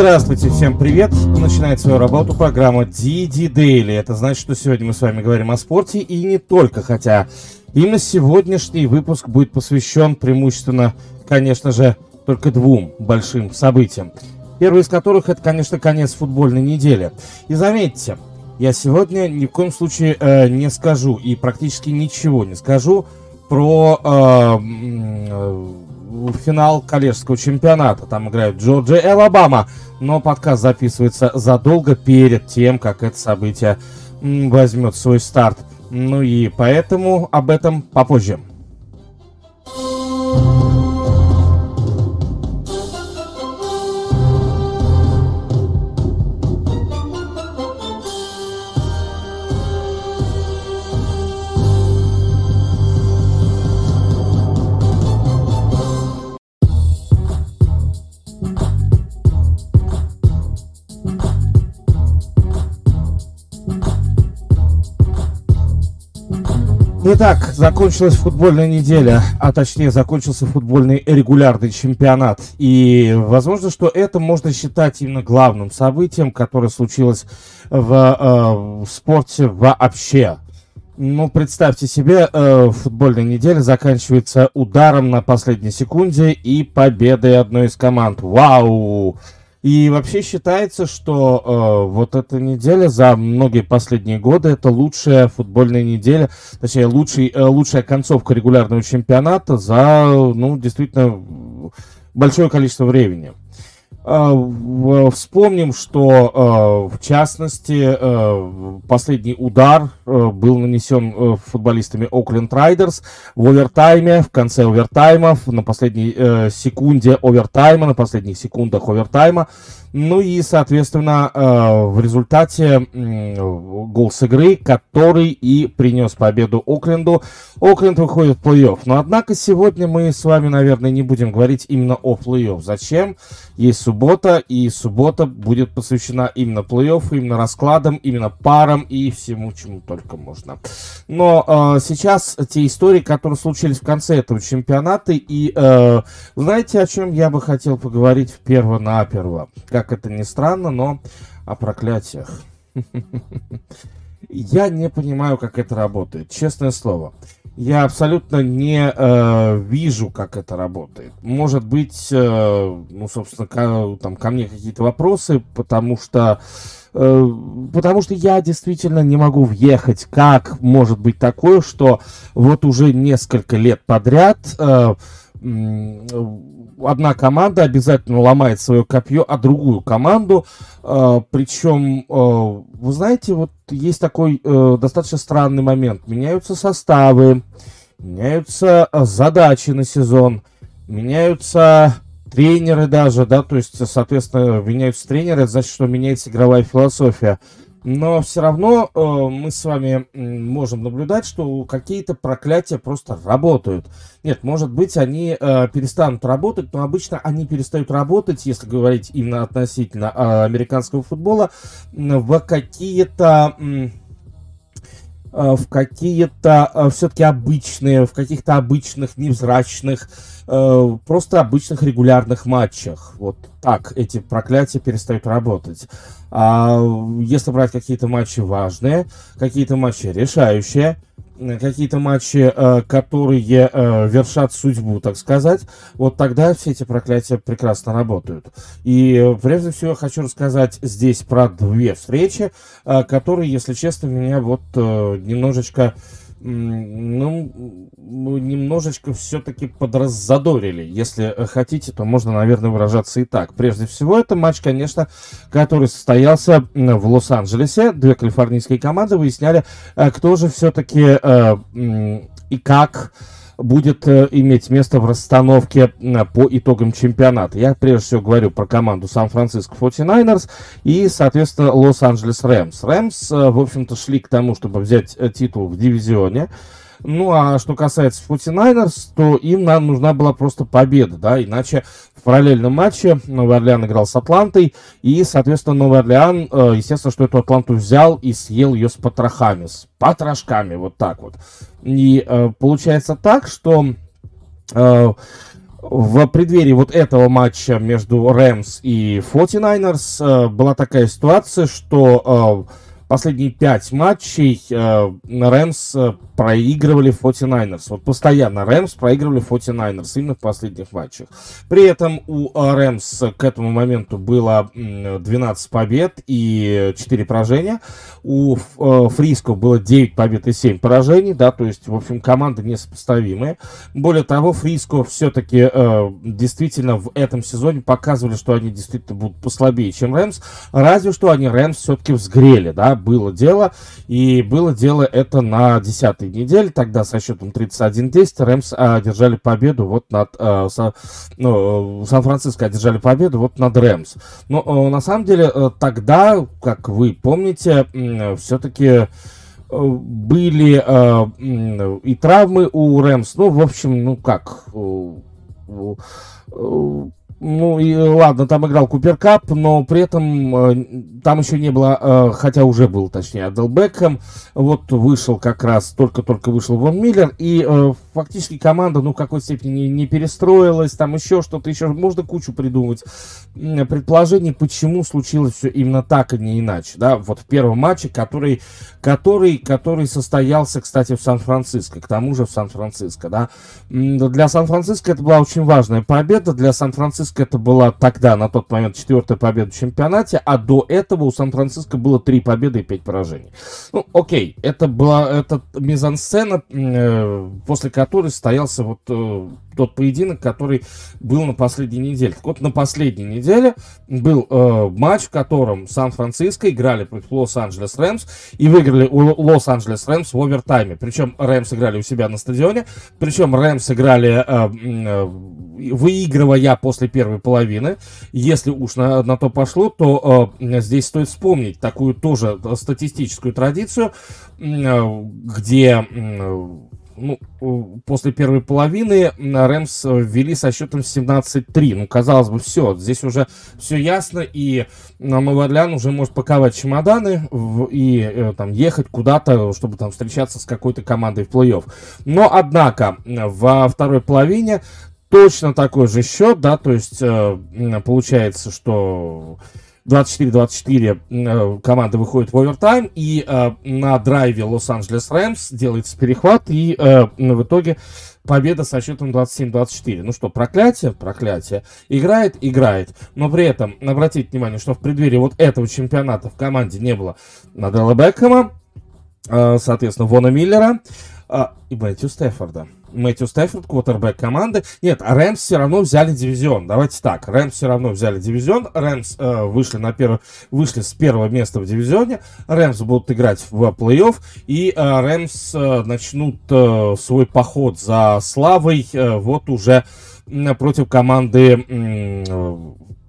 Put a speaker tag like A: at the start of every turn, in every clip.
A: здравствуйте, всем привет! Начинает свою работу программа DD Daily. Это значит, что сегодня мы с вами говорим о спорте и не только, хотя именно сегодняшний выпуск будет посвящен преимущественно, конечно же, только двум большим событиям. Первый из которых это, конечно, конец футбольной недели. И заметьте, я сегодня ни в коем случае э, не скажу и практически ничего не скажу про э, э, финал коллежского чемпионата. Там играют Джорджия и Алабама. Но подкаст записывается задолго перед тем, как это событие возьмет свой старт. Ну и поэтому об этом попозже. Итак, закончилась футбольная неделя, а точнее закончился футбольный регулярный чемпионат. И возможно, что это можно считать именно главным событием, которое случилось в, э, в спорте вообще. Ну, представьте себе, э, футбольная неделя заканчивается ударом на последней секунде и победой одной из команд. Вау! И вообще считается, что э, вот эта неделя за многие последние годы это лучшая футбольная неделя, точнее лучший, э, лучшая концовка регулярного чемпионата за, ну, действительно большое количество времени. Э, вспомним, что э, в частности э, последний удар был нанесен футболистами Окленд Райдерс в овертайме, в конце овертайма, на последней секунде овертайма, на последних секундах овертайма. Ну и, соответственно, в результате гол с игры, который и принес победу Окленду. Окленд выходит в плей-офф. Но, однако, сегодня мы с вами, наверное, не будем говорить именно о плей-офф. Зачем? Есть суббота, и суббота будет посвящена именно плей-офф, именно раскладам, именно парам и всему, чему только можно. Но э, сейчас те истории, которые случились в конце этого чемпионата, и э, знаете, о чем я бы хотел поговорить в перво-наперво? Как это ни странно, но о проклятиях. Я не понимаю, как это работает, честное слово я абсолютно не э, вижу, как это работает. Может быть, э, ну, собственно, ко, там, ко мне какие-то вопросы, потому что, э, потому что я действительно не могу въехать, как может быть такое, что вот уже несколько лет подряд э, одна команда обязательно ломает свое копье, а другую команду. Э, причем, э, вы знаете, вот есть такой э, достаточно странный момент. Меняются составы, меняются задачи на сезон, меняются тренеры даже, да, то есть, соответственно, меняются тренеры, это значит, что меняется игровая философия. Но все равно э, мы с вами можем наблюдать, что какие-то проклятия просто работают. Нет, может быть, они э, перестанут работать, но обычно они перестают работать, если говорить именно относительно э, американского футбола, в какие-то... Э, в какие-то э, все-таки обычные, в каких-то обычных, невзрачных, э, просто обычных регулярных матчах. Вот так эти проклятия перестают работать. А если брать какие-то матчи важные, какие-то матчи решающие, какие-то матчи, э, которые э, вершат судьбу, так сказать, вот тогда все эти проклятия прекрасно работают. И э, прежде всего хочу рассказать здесь про две встречи, которые, если честно, меня вот немножечко ну, немножечко все-таки подраззадорили. Если хотите, то можно, наверное, выражаться и так. Прежде всего, это матч, конечно, который состоялся в Лос-Анджелесе. Две калифорнийские команды выясняли, э, кто же все-таки э, и как будет э, иметь место в расстановке по итогам чемпионата. Я прежде всего говорю про команду Сан-Франциско 49ers и, соответственно, Лос-Анджелес Рэмс. Рэмс, э, в общем-то, шли к тому, чтобы взять э, титул в дивизионе. Ну, а что касается 49ers, то им нам нужна была просто победа, да, иначе в параллельном матче Новый Орлеан играл с Атлантой, и, соответственно, Новый Орлеан, э, естественно, что эту Атланту взял и съел ее с потрохами, с потрошками, вот так вот. И э, получается так, что... Э, в преддверии вот этого матча между Рэмс и 49ers была такая ситуация, что последние пять матчей э, Рэмс э, проигрывали 49ers. Вот постоянно Рэмс проигрывали 49ers именно в последних матчах. При этом у э, Рэмс к этому моменту было 12 побед и 4 поражения. У э, Фриско было 9 побед и 7 поражений, да, то есть, в общем, команды несопоставимые. Более того, Фриско все-таки э, действительно в этом сезоне показывали, что они действительно будут послабее, чем Рэмс. Разве что они Рэмс все-таки взгрели, да, было дело. И было дело это на 10 неделе. Тогда со счетом 31-10 Рэмс одержали победу вот над... Со, ну, Сан-Франциско одержали победу вот над Рэмс. Но э, на самом деле э, тогда, как вы помните, все-таки э, были э, и травмы у Рэмс. Ну, в общем, ну как... ну, и ладно, там играл Купер Кап, но при этом э, там еще не было, э, хотя уже был, точнее, Адел Бекхэм. Вот вышел как раз, только-только вышел Вон Миллер, и э, фактически команда, ну, в какой степени не, не перестроилась, там еще что-то, еще можно кучу придумать предположений, почему случилось все именно так, а не иначе, да, вот в первом матче, который, который, который состоялся, кстати, в Сан-Франциско, к тому же в Сан-Франциско, да. Для Сан-Франциско это была очень важная победа, для Сан-Франциско это была тогда, на тот момент, четвертая победа в чемпионате, а до этого у Сан-Франциско было три победы и пять поражений. Ну, окей, это была, это мизансцена, э, после которой состоялся вот э, тот поединок, который был на последней неделе. Так вот, на последней неделе был э, матч, в котором Сан-Франциско играли против Лос-Анджелес Рэмс и выиграли у Лос-Анджелес Рэмс в овертайме. Причем Рэмс играли у себя на стадионе, причем Рэмс играли, э, э, выигрывая после первой половины. Если уж на, на то пошло, то э, здесь стоит вспомнить такую тоже статистическую традицию, э, где... Э, ну, после первой половины Рэмс ввели со счетом 17-3. Ну, казалось бы, все, здесь уже все ясно, и Мавадлян уже может паковать чемоданы и э, там ехать куда-то, чтобы там встречаться с какой-то командой в плей-офф. Но, однако, во второй половине точно такой же счет, да, то есть э, получается, что 24-24 э, команда выходит в овертайм, и э, на драйве Лос-Анджелес Рэмс делается перехват, и э, в итоге победа со счетом 27-24. Ну что, проклятие? Проклятие. Играет? Играет. Но при этом, обратите внимание, что в преддверии вот этого чемпионата в команде не было Наделла Бекхэма, соответственно, Вона Миллера э, и Мэтью Стефорда. Мэтью Стефорд, квотербек команды. Нет, Рэмс все равно взяли дивизион. Давайте так, Рэмс все равно взяли дивизион. Рэмс э, вышли, на перв... вышли с первого места в дивизионе. Рэмс будут играть в плей-офф. И э, Рэмс э, начнут э, свой поход за славой э, вот уже э, против команды э,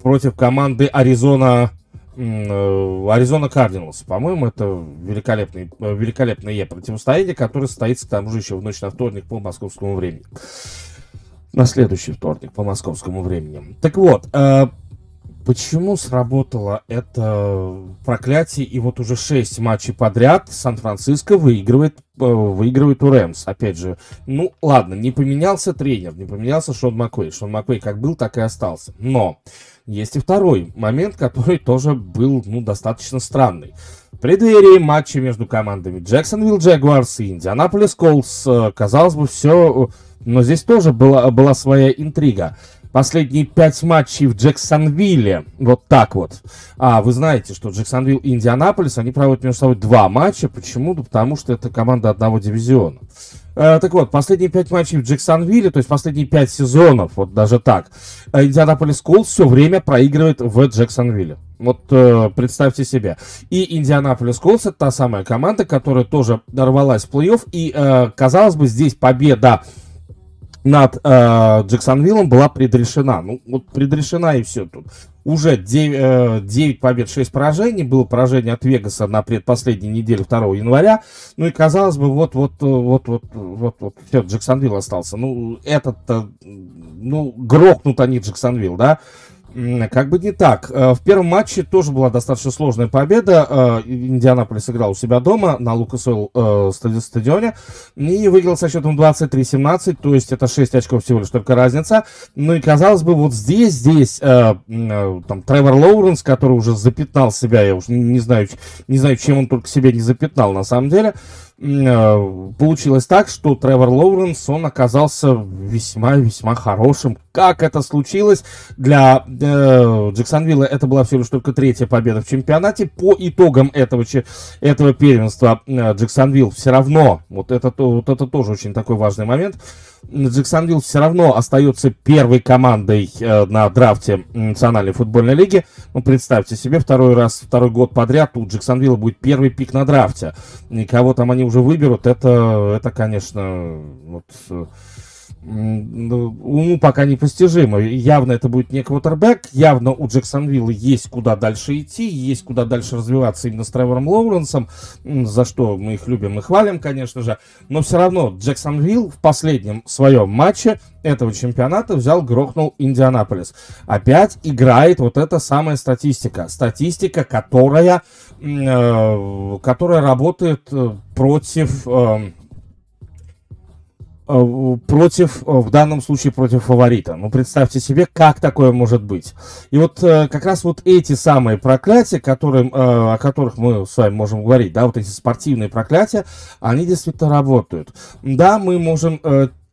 A: против команды Аризона Аризона Кардиналс. По-моему, это великолепное, великолепное противостояние, которое состоится к тому же еще в ночь на вторник по московскому времени. На следующий вторник по московскому времени. Так вот, э, почему сработало это проклятие, и вот уже 6 матчей подряд Сан-Франциско выигрывает, э, выигрывает у Рэмс. Опять же, ну ладно, не поменялся тренер, не поменялся Шон Маквей. Шон Маквей как был, так и остался. Но есть и второй момент, который тоже был, ну, достаточно странный. В преддверии матча между командами Джексонвилл Джагуарс и Индианаполис Колс, э, казалось бы, все, но здесь тоже была, была своя интрига. Последние пять матчей в Джексонвилле, вот так вот. А, вы знаете, что Джексонвилл и Индианаполис, они проводят между собой два матча. Почему? Да потому что это команда одного дивизиона. Э, так вот, последние пять матчей в Джексонвилле, то есть последние пять сезонов, вот даже так, э, Индианаполис Колс все время проигрывает в Джексонвилле. Вот э, представьте себе. И Индианаполис Колс это та самая команда, которая тоже дорвалась в плей-офф. И, э, казалось бы, здесь победа над э, Джексонвиллом была предрешена. Ну, вот предрешена и все тут уже 9, 9 э, побед, 6 поражений. Было поражение от Вегаса на предпоследней неделе 2 января. Ну и казалось бы, вот, вот, вот, вот, вот, вот, все, Джексонвилл остался. Ну, этот, ну, грохнут они Джексонвилл, да. Как бы не так. Э, в первом матче тоже была достаточно сложная победа. Э, Индианаполис играл у себя дома на Лукас Ойл стадионе и выиграл со счетом 23-17, то есть это 6 очков всего лишь только разница. Ну и казалось бы, вот здесь, здесь там Тревор Лоуренс, который уже запятнал себя, я уж не знаю, не знаю, чем он только себя не запятнал на самом деле, Э, получилось так, что Тревор Лоуренс, он оказался весьма-весьма хорошим. Как это случилось? Для э, Джексонвилла это была всего лишь только третья победа в чемпионате. По итогам этого, этого первенства э, Джексонвилл все равно, вот это, вот это тоже очень такой важный момент, Джексонвилл все равно остается первой командой э, на драфте Национальной футбольной лиги. Ну, представьте себе, второй раз, второй год подряд у Джексонвилла будет первый пик на драфте. И кого там они уже выберут, это, это конечно, вот, э, уму пока непостижимо. Явно это будет не квотербек, явно у Джексонвилла есть куда дальше идти, есть куда дальше развиваться именно с Тревором Лоуренсом, за что мы их любим и хвалим, конечно же. Но все равно Джексонвилл в последнем своем матче этого чемпионата взял, грохнул Индианаполис. Опять играет вот эта самая статистика. Статистика, которая, э, которая работает э, против... Э, против, э, в данном случае против фаворита. Ну, представьте себе, как такое может быть. И вот э, как раз вот эти самые проклятия, которые, о которых мы с вами можем говорить, да, вот эти спортивные проклятия, они действительно работают. Да, мы можем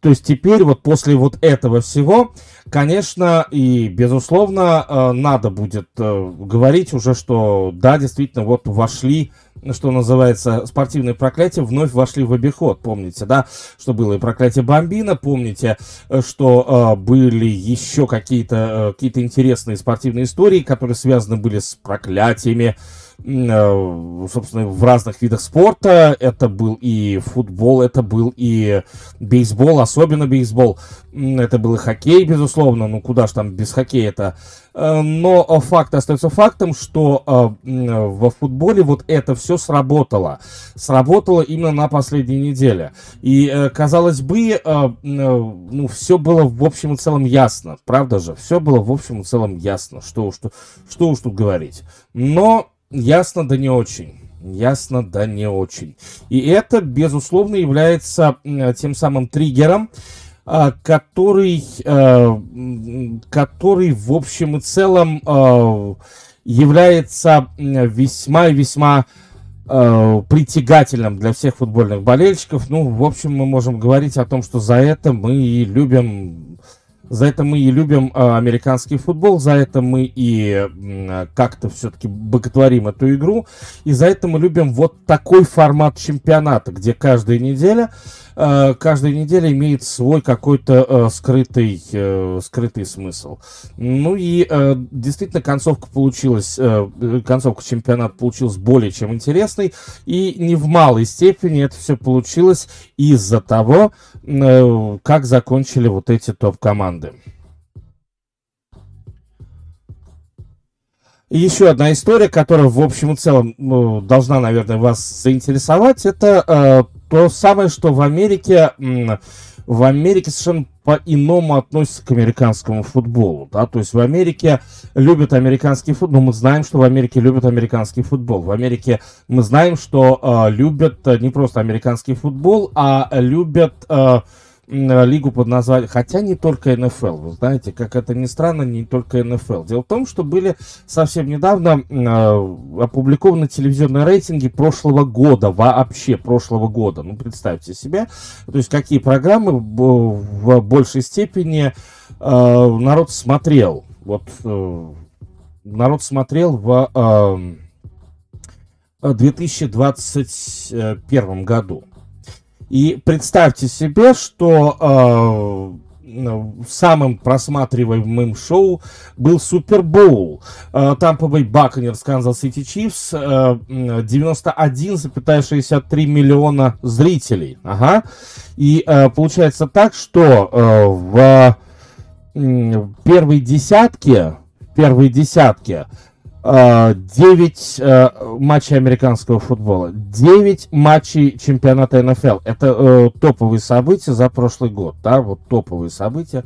A: то есть теперь вот после вот этого всего, конечно, и безусловно, надо будет говорить уже, что да, действительно, вот вошли что называется, спортивные проклятия вновь вошли в обиход. Помните, да, что было и проклятие Бомбина, помните, э, что э, были еще какие-то э, какие интересные спортивные истории, которые связаны были с проклятиями, Э, собственно, в разных видах спорта. Это был и футбол, это был и бейсбол, особенно бейсбол. Это был и хоккей, безусловно. Ну, куда ж там без хоккея-то. Э, но факт остается фактом, что э, во футболе вот это все сработало. Сработало именно на последней неделе. И, казалось бы, ну, все было в общем и целом ясно. Правда же? Все было в общем и целом ясно. Что, что, что уж тут говорить. Но Ясно, да не очень. Ясно, да не очень. И это, безусловно, является тем самым триггером, а, который, а, который в общем и целом а, является весьма и весьма притягательным для всех футбольных болельщиков. Ну, в общем, мы можем говорить о том, что за это мы и любим за это мы и любим э, американский футбол, за это мы и э, как-то все-таки боготворим эту игру, и за это мы любим вот такой формат чемпионата, где каждая неделя Э, каждая неделя имеет свой какой-то э, скрытый, э, скрытый смысл. Ну и действительно концовка получилась, концовка чемпионата получилась более чем интересной, и не в малой степени это все получилось из-за того, как закончили вот эти топ-команды. И еще одна история, которая в общем и целом ну, должна, наверное, вас заинтересовать, это э, то самое, что в Америке, в Америке совершенно по-иному относятся к американскому футболу, да, то есть в Америке любят американский футбол, но мы знаем, что в Америке любят американский футбол, в Америке мы знаем, что э, любят э, не просто американский футбол, а любят э, Э, лигу под названием, хотя не только НФЛ, вы знаете, как это ни странно, не только НФЛ. Дело в том, что были совсем недавно э, опубликованы телевизионные рейтинги прошлого года, вообще прошлого года. Ну, представьте себе, то есть какие программы в большей степени э, народ смотрел. Вот э, народ смотрел в э, 2021 году. И представьте себе, что э, самым просматриваемым шоу был Супербоул. Тампа Бэй Бакканирс, Канзас Сити Чифс, 91,63 миллиона зрителей. Ага. И э, получается так, что э, в первой десятке, первой десятке 9 э, матчей американского футбола, 9 матчей чемпионата НФЛ. Это э, топовые события за прошлый год, да, вот топовые события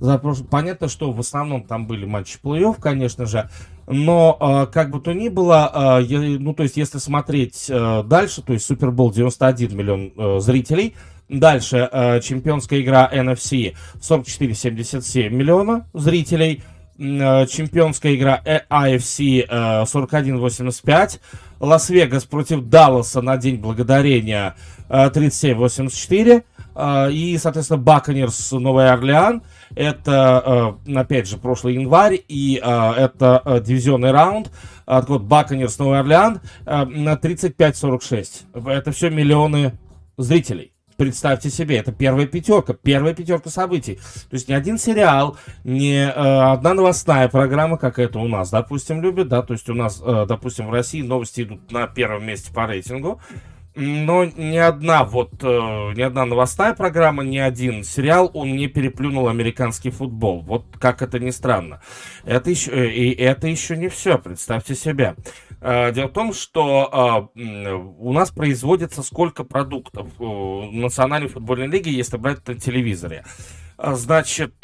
A: за прошлый... Понятно, что в основном там были матчи плей-офф, конечно же, но э, как бы то ни было, э, ну, то есть если смотреть э, дальше, то есть Супербол 91 миллион э, зрителей, дальше э, чемпионская игра NFC 44,77 миллиона зрителей, Э, чемпионская игра AFC 41-85. Лас-Вегас против Далласа на День Благодарения 37-84. Э, и, соответственно, Баконерс Новый Орлеан. Это, э, опять же, прошлый январь. И это дивизионный раунд. Так вот, Баконерс Новый Орлеан на 35-46. Это все миллионы зрителей. Представьте себе, это первая пятерка, первая пятерка событий. То есть ни один сериал, ни э, одна новостная программа, как это у нас, допустим, любят, да, то есть у нас, э, допустим, в России новости идут на первом месте по рейтингу, но ни одна вот, э, ни одна новостная программа, ни один сериал, он не переплюнул американский футбол. Вот как это ни странно. Это еще, э, и это еще не все, представьте себе. Э, дело в том, что у нас производится сколько продуктов в Национальной футбольной лиге, если брать на телевизоре. Значит,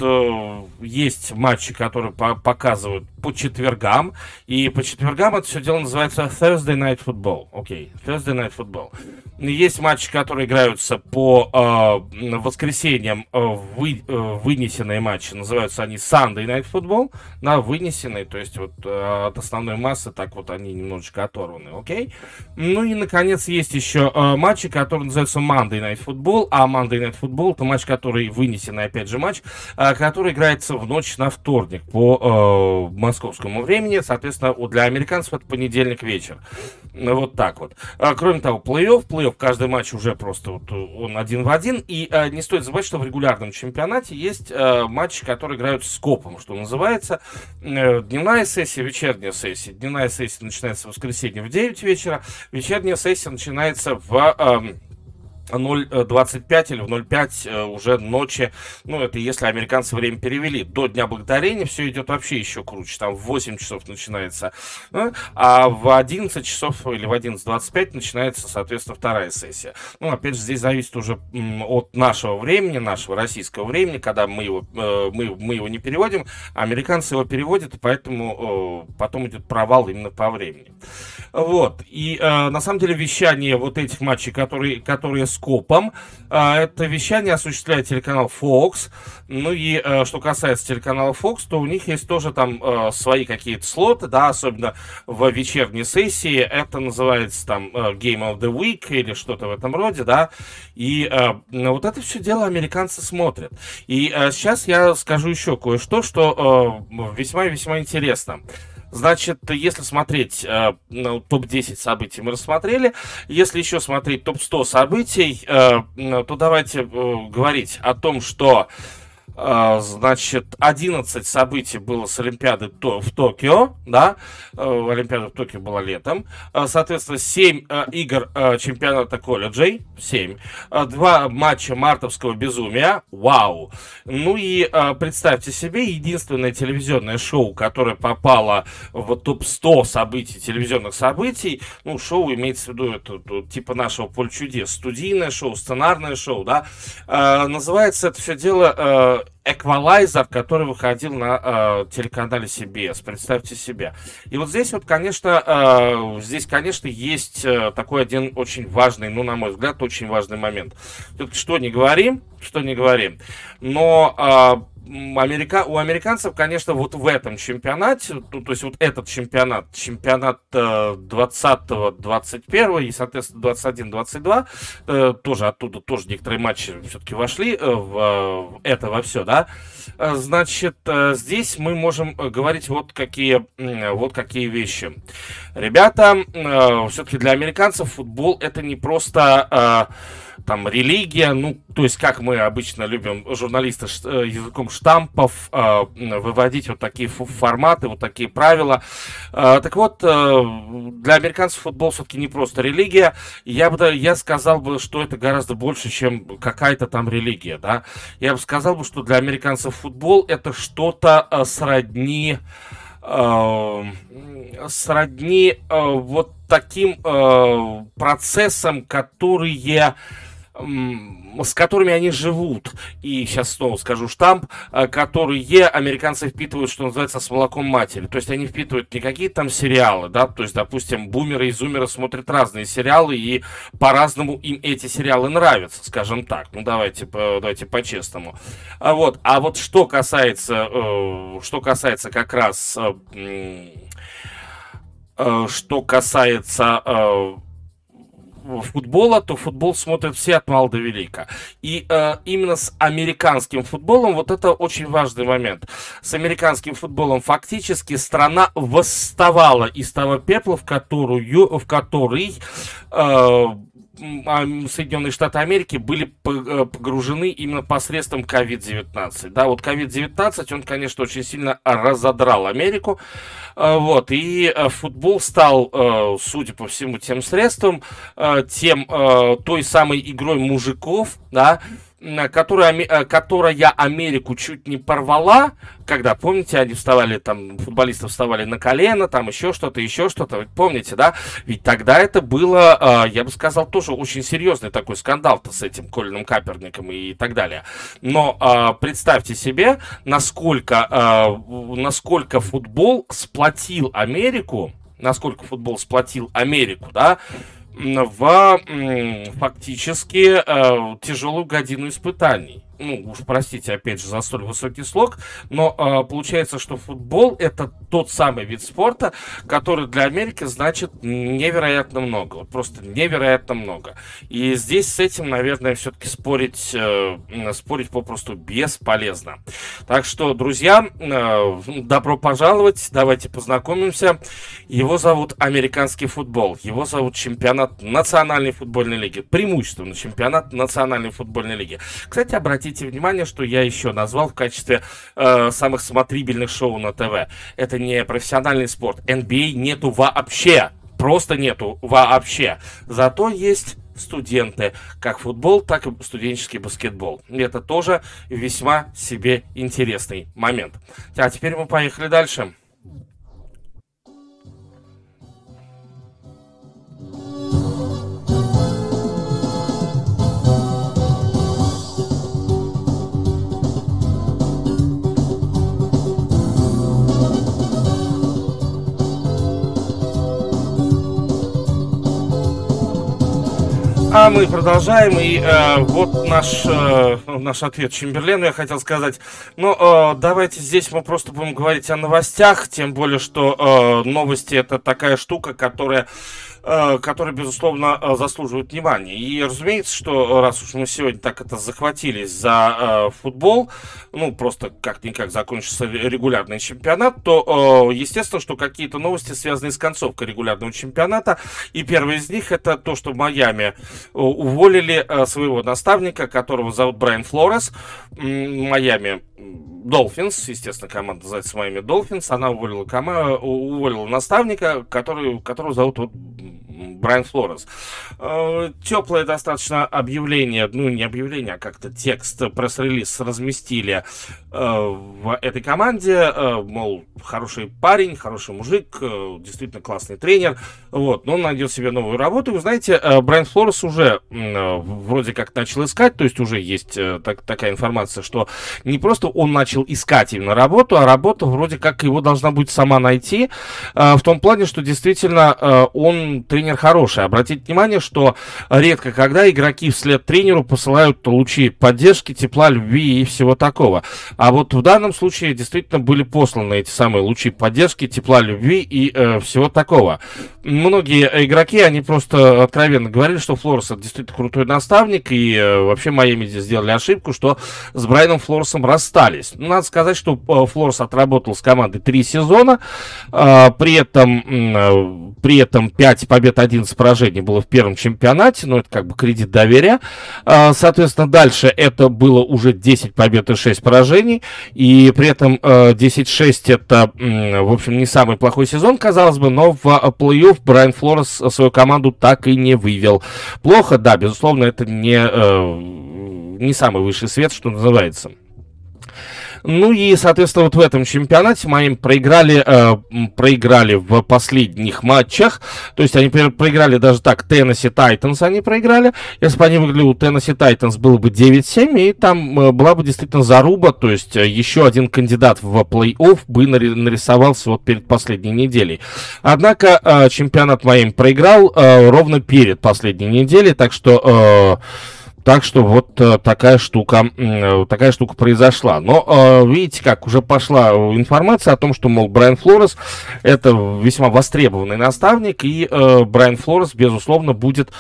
A: есть матчи, которые показывают по четвергам. И по четвергам это все дело называется Thursday Night Football. Окей, okay. Thursday Night Football. Есть матчи, которые играются по э, воскресеньям, э, вы, э, вынесенные матчи. Называются они Sunday Night Football. На вынесенные, то есть вот э, от основной массы так вот они немножечко оторваны. Окей? Okay? Ну и, наконец, есть еще э, матчи, которые называются Monday Night Football. А Monday Night Football это матч, который вынесенный, опять же, матч, э, который играется в ночь на вторник по э, московскому времени. Соответственно, для американцев это понедельник вечер. Ну, вот так вот. А, кроме того, плей-офф. Плей-офф каждый матч уже просто вот, он один в один. И а, не стоит забывать, что в регулярном чемпионате есть а, матчи, которые играют с копом, что называется. А, дневная сессия, вечерняя сессия. Дневная сессия начинается в воскресенье в 9 вечера. Вечерняя сессия начинается в... А, 0.25 или в 0.5 э, уже ночи, ну, это если американцы время перевели, до Дня Благодарения все идет вообще еще круче, там в 8 часов начинается, ну, а в 11 часов или в 11.25 начинается, соответственно, вторая сессия. Ну, опять же, здесь зависит уже от нашего времени, нашего российского времени, когда мы его, э, мы, мы его не переводим, американцы его переводят, и поэтому э, потом идет провал именно по времени. Вот, и на самом деле вещание вот этих матчей, которые, которые с скопом. А, это вещание осуществляет телеканал Fox. Ну и э, что касается телеканала Fox, то у них есть тоже там э, свои какие-то слоты, да, особенно в вечерней сессии. Это называется там э, Game of the Week или что-то в этом роде, да. И вот это все дело американцы смотрят. И сейчас я скажу еще кое-что, что весьма-весьма интересно. Значит, если смотреть э, ну, топ-10 событий мы рассмотрели, если еще смотреть топ-100 событий, э, то давайте э, говорить о том, что значит, 11 событий было с Олимпиады в Токио, да, э, Олимпиада в Токио была летом, а, соответственно, 7 э, игр э, чемпионата колледжей, 7, а, два матча мартовского безумия, вау, ну и представьте себе, единственное телевизионное шоу, которое попало в топ-100 событий, телевизионных событий, ну, шоу имеется в виду, это, это типа нашего поле чудес, студийное шоу, сценарное шоу, да, называется это все дело эквалайзер, который выходил на э, телеканале CBS. Представьте себе. И вот здесь вот, конечно, э, здесь, конечно, есть э, такой один очень важный, ну, на мой взгляд, очень важный момент. Тут что не говорим, что не говорим. Но э, Америка... у американцев, конечно, вот в этом чемпионате, ну, то есть вот этот чемпионат, чемпионат э, 20-21 и, соответственно, 21-22, э, тоже оттуда тоже некоторые матчи все-таки вошли э, в, в это во все, да, э, значит, э, здесь мы можем говорить вот какие, вот какие вещи. Ребята, э, все-таки для американцев футбол это не просто... Э, там религия, ну, то есть как мы обычно любим журналисты э, языком штампов э, выводить вот такие форматы, вот такие правила. Э, так вот, для американцев футбол все-таки не просто религия. Я бы, я сказал бы, что это гораздо больше, чем какая-то там религия, да. Я бы сказал бы, что для американцев футбол это что-то сродни э, сродни э, вот таким э, процессам, которые с которыми они живут. И сейчас снова скажу штамп, э, которые американцы впитывают, что называется, с молоком матери. То есть они впитывают не какие-то там сериалы, да, то есть, допустим, бумеры и зумеры смотрят разные сериалы, и по-разному им эти сериалы нравятся, скажем так. Ну, давайте, давайте по-честному. А вот, а вот что касается, э, что касается как раз, э, что касается футбола, то футбол смотрят все от мала до велика. И э, именно с американским футболом вот это очень важный момент. С американским футболом фактически страна восставала из того пепла, в, которую, в который э, Соединенные Штаты Америки были э, погружены именно посредством COVID-19. Да, вот COVID-19, он, конечно, очень сильно разодрал Америку. Э, вот, и э, футбол стал, судя по всему, тем средством, тем, той самой игрой мужиков, да, которая, э, которая Америку чуть не порвала, когда, помните, они вставали, там, футболисты вставали на колено, там еще что-то, еще что-то, помните, да? Ведь тогда это было, э, я бы сказал, тоже очень серьезный такой скандал-то с этим Колином Каперником и так далее. Но э, представьте себе, насколько, насколько футбол сплотил Америку, насколько футбол сплотил Америку, да, в фактически э, тяжелую годину испытаний ну, уж простите, опять же, за столь высокий слог, но э, получается, что футбол это тот самый вид спорта, который для Америки значит невероятно много, вот просто невероятно много. И здесь с этим, наверное, все-таки спорить, э, спорить попросту бесполезно. Так что, друзья, э, добро пожаловать, давайте познакомимся. Его зовут американский футбол, его зовут чемпионат национальной футбольной лиги, преимущественно чемпионат национальной футбольной лиги. Кстати, обратите обратите внимание, что я еще назвал в качестве э, самых смотрибельных шоу на ТВ. Это не профессиональный спорт. NBA нету вообще. Просто нету вообще. Зато есть студенты, как футбол, так и студенческий баскетбол. Это тоже весьма себе интересный момент. А теперь мы поехали дальше. А мы продолжаем, и э, вот наш, э, наш ответ Чемберлену, я хотел сказать. Ну, э, давайте здесь мы просто будем говорить о новостях, тем более, что э, новости это такая штука, которая Э, которые, безусловно, э, заслуживают внимания. И, разумеется, что раз уж мы сегодня так это захватились за э, футбол, ну, просто как-никак закончится регулярный чемпионат, то, естественно, что какие-то новости связаны с концовкой регулярного чемпионата. И первый из них это то, что в Майами уволили своего наставника, которого зовут Брайан Флорес. Майами Долфинс, естественно, команда называется Майами Долфинс, она уволила, кома... уволила наставника, который, которого зовут вот Брайан Флорес. Э, Теплое достаточно объявление, ну не объявление, а как-то текст, пресс-релиз разместили э, в этой команде, э, мол, хороший парень, хороший мужик, действительно классный тренер, вот, но он найдет себе новую работу. Вы знаете, Брайан Флорес уже вроде как начал искать, то есть уже есть так, такая информация, что не просто он начал искать именно работу, а работа вроде как его должна будет сама найти, в том плане, что действительно он тренер хороший. Обратите внимание, что редко когда игроки вслед тренеру посылают лучи поддержки, тепла, любви и всего такого. А вот в данном случае действительно были посланы эти самые лучи поддержки, тепла, любви и э, всего такого. Многие игроки, они просто откровенно говорили, что Флорес это действительно крутой наставник, и э, вообще Майами здесь сделали ошибку, что с Брайаном Флоресом расстались. Ну, надо сказать, что э, Флорес отработал с командой три сезона, э, при этом, э, при этом 5 побед, 11 поражений было в первом чемпионате, но это как бы кредит доверия. А, соответственно, дальше это было уже 10 побед и 6 поражений, и при этом 10-6 э, это, в общем, не самый плохой сезон, казалось бы, но в э, плей-офф Брайан Флорес свою команду так и не вывел. Плохо, да, безусловно, это не, э, не самый высший свет, что называется. Ну и, соответственно, вот в этом чемпионате моим проиграли, э, проиграли в последних матчах. То есть они проиграли даже так, Теннесси Тайтанс они проиграли. Если бы они выиграли у Теннесси Тайтанс, было бы 9-7, и там э, была бы действительно заруба. То есть э, еще один кандидат в плей-офф бы нарисовался вот перед последней неделей. Однако э, чемпионат моим проиграл э, ровно перед последней неделей, так что... Э, так что вот э, такая штука, э, такая штука произошла. Но э, видите, как уже пошла информация о том, что, мол, Брайан Флорес это весьма востребованный наставник, и Брайан Флорес, безусловно, будет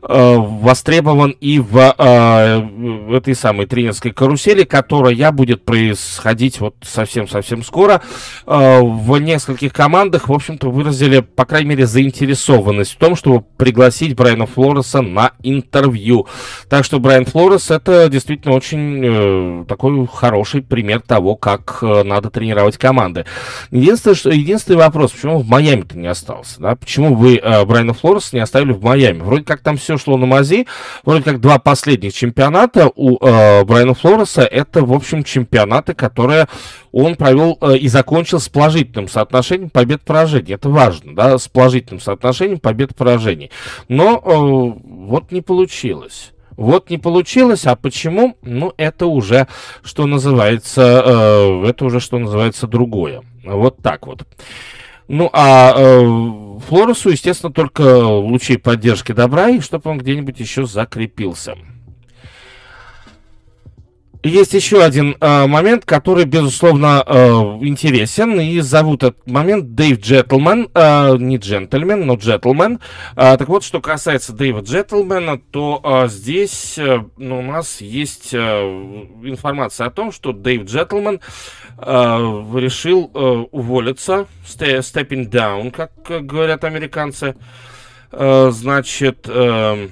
A: востребован и в этой самой тренерской карусели, которая будет происходить вот совсем-совсем скоро. В нескольких командах, в общем-то, выразили, по крайней мере, заинтересованность в том, чтобы пригласить Брайана Флореса на интервью. Так что Брайан Флорес это действительно очень э, такой хороший пример того, как э, надо тренировать команды. Единственное, что, единственный вопрос, почему в Майами-то не остался? Да? Почему вы э, Брайана Флореса не оставили в Майами? Вроде как там все шло на мази, вроде как два последних чемпионата у э, Брайана Флореса это, в общем, чемпионаты, которые он провел э, и закончил с положительным соотношением побед-поражений. Это важно, да, с положительным соотношением побед-поражений. Но э, вот не получилось. Вот не получилось, а почему? Ну, это уже, что называется, э, это уже, что называется, другое. Вот так вот. Ну, а э, Флоресу, естественно, только лучи поддержки добра, и чтобы он где-нибудь еще закрепился. Есть еще один э, момент, который, безусловно, э, интересен, и зовут этот момент Дэйв Джентльмен, э, не джентльмен, но джентльмен. Э, так вот, что касается Дэйва Джентльмена, то э, здесь э, ну, у нас есть э, информация о том, что Дэйв Джентльмен э, решил э, уволиться, stepping down, как говорят американцы. Э, значит... Э,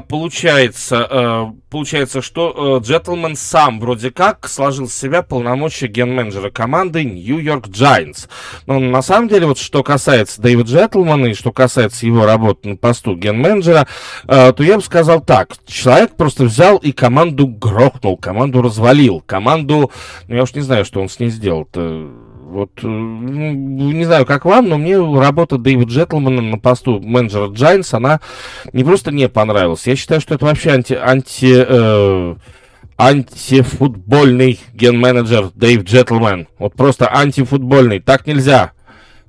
A: получается, а, получается, что э, Джентльмен сам вроде как сложил с себя полномочия ген-менеджера команды Нью-Йорк Giants. Но на самом деле, вот что касается Дэвида Джентльмана и что касается его работы на посту ген-менеджера, то я бы сказал так. Человек просто взял и команду грохнул, команду развалил, команду... Ну, я уж не знаю, что он с ней сделал-то вот, э, ну, не знаю, как вам, но мне работа Дэвида Джетлмана на посту менеджера Giants, она не просто не понравилась. Я считаю, что это вообще анти... анти э, антифутбольный ген-менеджер Дэйв Джетлман. Вот просто антифутбольный. Так нельзя.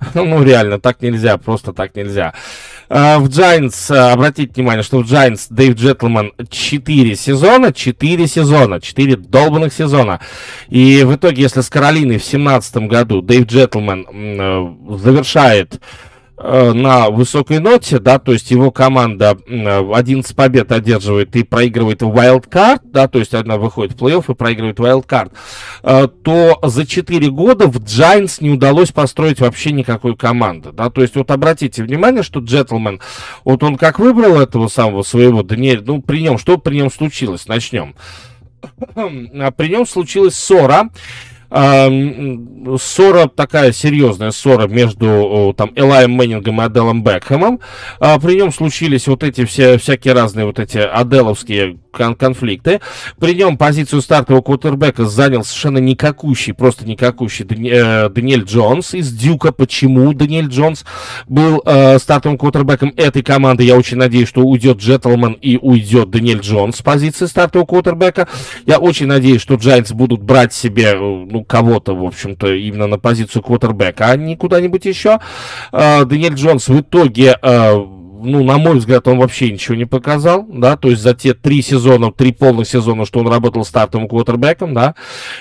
A: Ну, реально, так нельзя, просто так нельзя. А, в Giants, а, обратите внимание, что в Giants Дэйв Джетлман 4 сезона, 4 сезона, 4 долбанных сезона. И в итоге, если с Каролиной в 17 году Дэйв Джетлман завершает на высокой ноте, да, то есть его команда 11 побед одерживает и проигрывает wildcard, да, то есть она выходит в плей-офф и проигрывает wildcard, э, то за 4 года в Giants не удалось построить вообще никакой команды, да, то есть вот обратите внимание, что Джетлмен, вот он как выбрал этого самого своего Даниэля, ну, при нем, что при нем случилось, начнем. А при нем случилась ссора, ссора, такая серьезная ссора между там Элаем Мэннингом и Аделом Бекхэмом. А, при нем случились вот эти все всякие разные вот эти аделовские кон конфликты. При нем позицию стартового квотербека занял совершенно никакущий, просто никакущий Дани э, Даниэль Джонс из Дюка. Почему Даниэль Джонс был э, стартовым квотербеком этой команды? Я очень надеюсь, что уйдет Джетлман и уйдет Даниэль Джонс с позиции стартового квотербека. Я очень надеюсь, что Giants будут брать себе, э, кого-то, в общем-то, именно на позицию квотербека, а не куда-нибудь еще. Даниэль Джонс в итоге а, ну, на мой взгляд, он вообще ничего не показал, да, то есть за те три сезона, три полных сезона, что он работал стартовым квотербеком, да,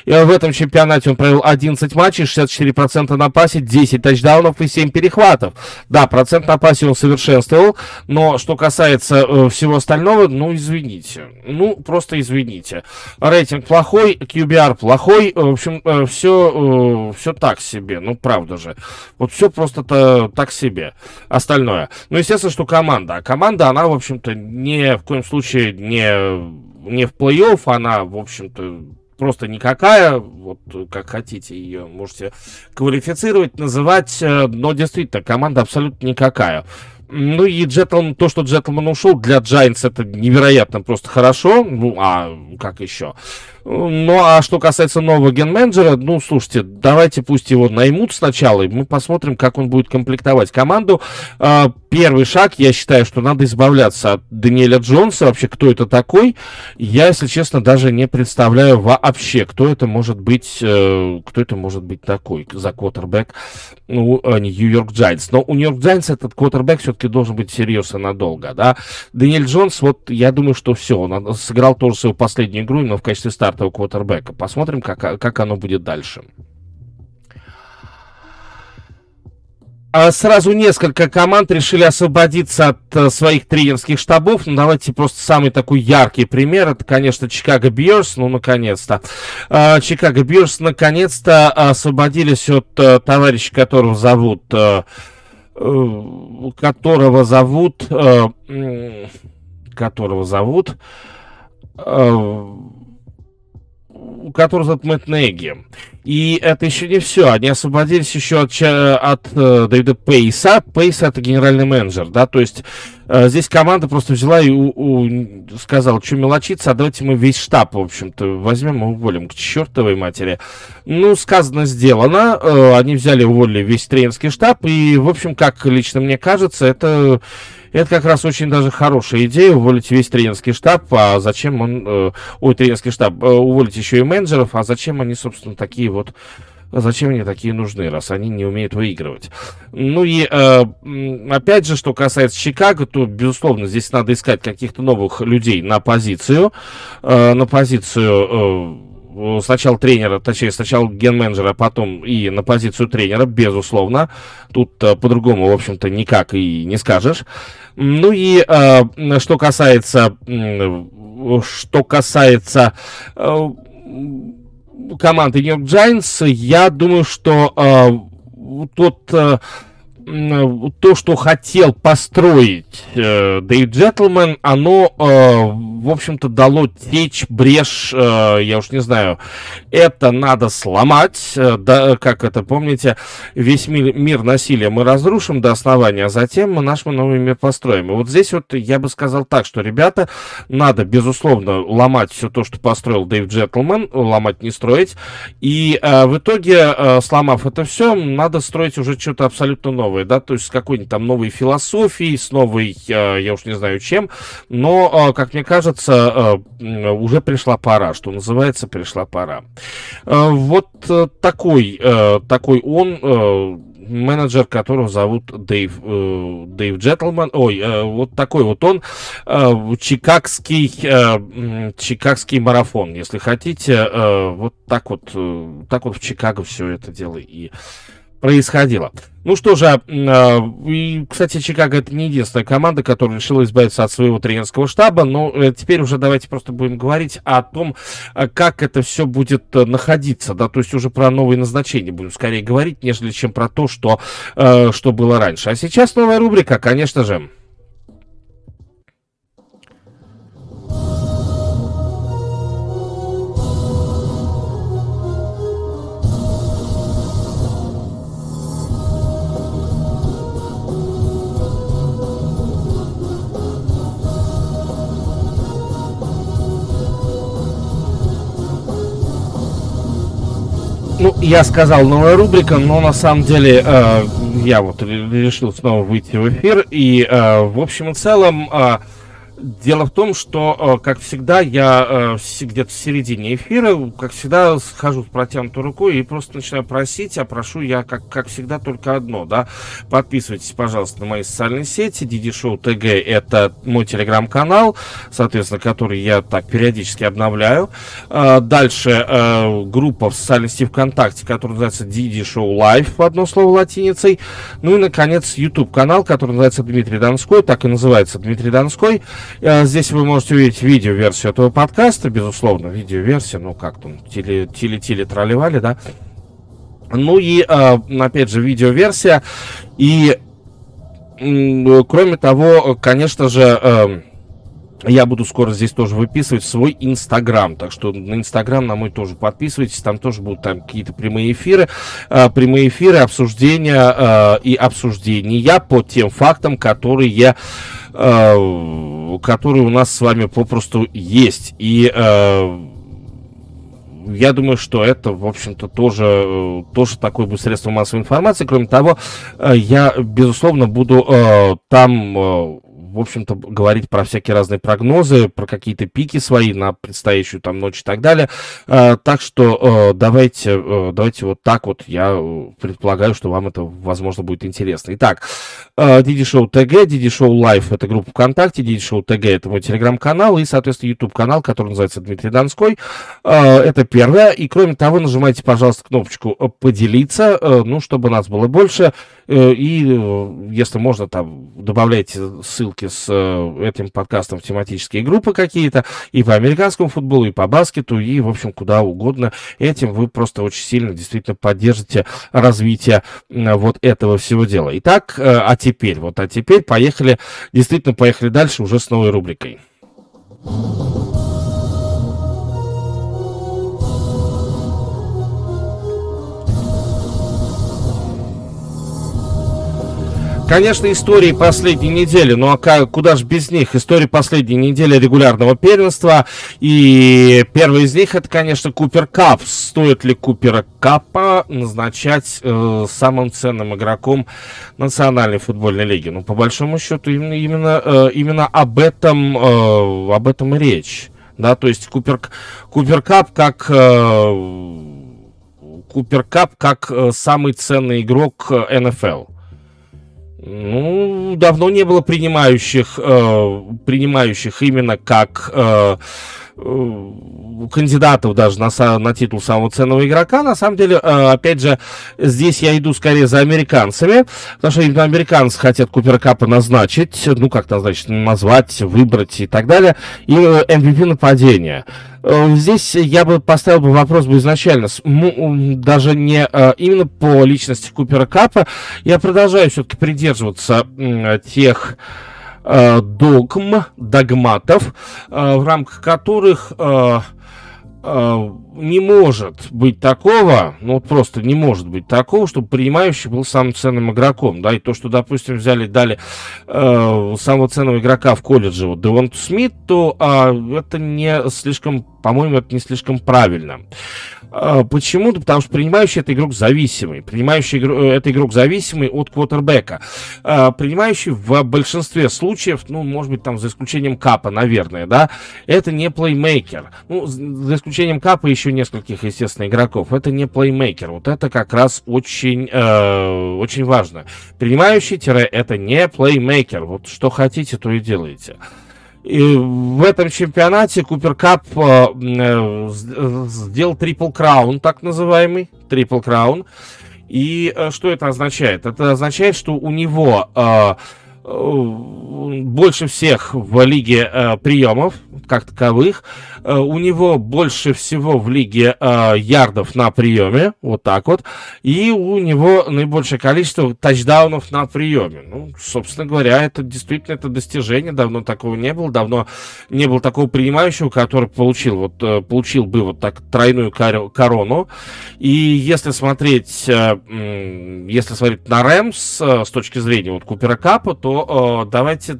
A: и в этом чемпионате он провел 11 матчей, 64% на пасе, 10 тачдаунов и 7 перехватов. Да, процент на пасе он совершенствовал, но что касается э, всего остального, ну, извините, ну, просто извините. Рейтинг плохой, QBR плохой, в общем, э, все, э, все так себе, ну, правда же. Вот все просто-то так себе. Остальное. Ну, естественно, что команда. А команда, она, в общем-то, ни в коем случае не, не в плей-офф, она, в общем-то, просто никакая, вот как хотите ее можете квалифицировать, называть, э, но действительно команда абсолютно никакая. Ну и Джетлман, то, что Джетлман ушел, для Giants это невероятно просто хорошо. Ну, а как еще? Ну, а что касается нового ген-менеджера, ну, слушайте, давайте пусть его наймут сначала, и мы посмотрим, как он будет комплектовать команду. А, первый шаг, я считаю, что надо избавляться от Даниэля Джонса. Вообще, кто это такой? Я, если честно, даже не представляю вообще, кто это может быть, э, кто это может быть такой за квотербек ну, Нью-Йорк Giants. Но у Нью-Йорк Giants этот квотербек все-таки должен быть серьезно надолго, да. Даниэль Джонс, вот я думаю, что все, он сыграл тоже свою последнюю игру, но в качестве стартового квотербека. Посмотрим, как, как оно будет дальше. А сразу несколько команд решили освободиться от э, своих тренерских штабов. Ну, давайте просто самый такой яркий пример. Это, конечно, Чикаго Бьерс. Ну, наконец-то. А, Чикаго Бьерс наконец-то освободились от э, товарища, которого зовут... Э, которого зовут... которого зовут который зовут Мэтт Неги. И это еще не все. Они освободились еще от, от э, Дэвида Пейса. Пейс это генеральный менеджер, да, то есть э, здесь команда просто взяла и у, у, сказала, что мелочиться, а давайте мы весь штаб, в общем-то, возьмем и уволим к чертовой матери. Ну, сказано, сделано. Э, они взяли, уволили весь тренерский штаб, и, в общем, как лично мне кажется, это это как раз очень даже хорошая идея, уволить весь тренерский штаб, а зачем он, э, ой, тренерский штаб, э, уволить еще и менеджеров, а зачем они, собственно, такие вот Зачем они такие нужны, раз они не умеют выигрывать? Ну и э, опять же, что касается Чикаго, то, безусловно, здесь надо искать каких-то новых людей на позицию. На позицию сначала тренера, точнее, сначала ген-менеджера, а потом и на позицию тренера, безусловно. Тут по-другому, в общем-то, никак и не скажешь. Ну и э, что касается, что касается э, команды Нью-Йорк Giants, я думаю, что э, тот э, то, что хотел построить э, Дэйв Джетлмен, оно, э, в общем-то, дало течь, брешь, э, я уж не знаю, это надо сломать, э, да, как это, помните, весь мир, мир насилия мы разрушим до основания, а затем мы наш новый мир построим. И вот здесь вот я бы сказал так, что, ребята, надо, безусловно, ломать все то, что построил Дэйв Джетлмен, ломать не строить, и э, в итоге, э, сломав это все, надо строить уже что-то абсолютно новое новое, да, то есть с какой-нибудь там новой философией, с новой, э, я уж не знаю чем, но, э, как мне кажется, э, уже пришла пора, что называется, пришла пора. Вот такой, такой он менеджер, которого зовут Дэйв, э, Дэйв Джетлман, ой, э, вот такой вот он, э, чикагский, э, чикагский марафон, если хотите, э, вот так вот, э, так вот в Чикаго все это дело и происходило. Ну что же, э, и, кстати, Чикаго это не единственная команда, которая решила избавиться от своего тренерского штаба, но э, теперь уже давайте просто будем говорить о том, э, как это все будет находиться, да, то есть уже про новые назначения будем скорее говорить, нежели чем про то, что, что было раньше. А сейчас новая рубрика, конечно же. Я сказал новая рубрика, но на самом деле э, я вот решил снова выйти в эфир. И э, в общем и целом э, Дело в том, что, э, как всегда, я э, где-то в середине эфира, как всегда, схожу с протянутой рукой и просто начинаю просить, а прошу я, как, как всегда, только одно, да. Подписывайтесь, пожалуйста, на мои социальные сети. Диди Шоу ТГ – это мой телеграм-канал, соответственно, который я так периодически обновляю. Э, дальше группа в социальной сети ВКонтакте, которая называется Диди Шоу Лайв, одно слово латиницей. Ну и, наконец, YouTube-канал, который называется Дмитрий Донской, так и называется Дмитрий Донской. Э, здесь вы можете увидеть видео-версию этого подкаста, безусловно, видео-версия, ну как там, тили-тили тролливали, да. Ну и, э, опять же, видео-версия. И, кроме того, конечно же, э, я буду скоро здесь тоже выписывать свой Инстаграм. Так что на Инстаграм на мой тоже подписывайтесь. Там тоже будут там какие-то прямые эфиры. Э, прямые эфиры, обсуждения и обсуждения по тем фактам, которые, э, которые у нас с вами попросту есть. И э, я думаю, что это, в общем-то, тоже, э, тоже такое будет средство массовой информации. Кроме того, э, я, безусловно, буду э, там в общем-то, говорить про всякие разные прогнозы, про какие-то пики свои на предстоящую там ночь и так далее. Э, так что э, давайте, э, давайте вот так вот, я предполагаю, что вам это, возможно, будет интересно. Итак, DD Show TG, DD Show Live это группа ВКонтакте, DD Show TG это мой телеграм-канал и, соответственно, YouTube канал, который называется Дмитрий Донской. Это первое. И, кроме того, нажимайте, пожалуйста, кнопочку «Поделиться», ну, чтобы нас было больше. И, если можно, там, добавляйте ссылки с э, этим подкастом в тематические группы какие-то, и по американскому футболу, и по баскету, и, в общем, куда угодно. Этим вы просто очень сильно действительно поддержите развитие вот этого всего дела. Итак, э, а теперь, вот, а теперь поехали, действительно поехали дальше уже с новой рубрикой. Конечно, истории последней недели, ну а как, куда же без них? Истории последней недели регулярного первенства. И первый из них это, конечно, Купер Кап. Стоит ли Купера Капа назначать э, самым ценным игроком Национальной футбольной лиги? Ну, по большому счету, именно, именно, э, именно об этом, э, об этом и речь. Да, то есть Купер, Купер Кап как... Э, Купер Кап как э, самый ценный игрок э, НФЛ. Ну, давно не было принимающих, э, принимающих именно как э, кандидатов даже на, на титул самого ценного игрока. На самом деле, э, опять же, здесь я иду скорее за американцами, потому что именно американцы хотят Купера Капа назначить, ну, как назначить, назвать, выбрать и так далее, и MVP нападения. Э, здесь я бы поставил бы вопрос бы изначально, даже не э, именно по личности Купера Капа, я продолжаю все-таки придерживаться тех э, догм, догматов, в рамках которых не может быть такого, ну вот просто не может быть такого, чтобы принимающий был самым ценным игроком, да, и то, что, допустим, взяли, дали э, самого ценного игрока в колледже, вот Девонту Смит, то э, это не слишком, по-моему, это не слишком правильно. А, почему? Потому что принимающий это игрок зависимый. Принимающий э, это игрок зависимый от квотербека. А, принимающий в большинстве случаев, ну, может быть, там за исключением Капа, наверное, да, это не плеймейкер. Ну, за исключением Капа еще нескольких, естественно, игроков. Это не плеймейкер. Вот это как раз очень, э, очень важно. Принимающий-это не плеймейкер. Вот что хотите, то и делаете. И в этом чемпионате Купер Кап э, э, сделал трипл краун, так называемый, трипл краун. И э, что это означает? Это означает, что у него э, э, больше всех в лиге э, приемов, как таковых. Э, у него больше всего в лиге э, ярдов на приеме, вот так вот. И у него наибольшее количество тачдаунов на приеме. Ну, собственно говоря, это действительно это достижение. Давно такого не было. Давно не было такого принимающего, который получил, вот, э, получил бы вот так тройную корону. И если смотреть, если смотреть на Рэмс с точки зрения вот Купера Капа, то давайте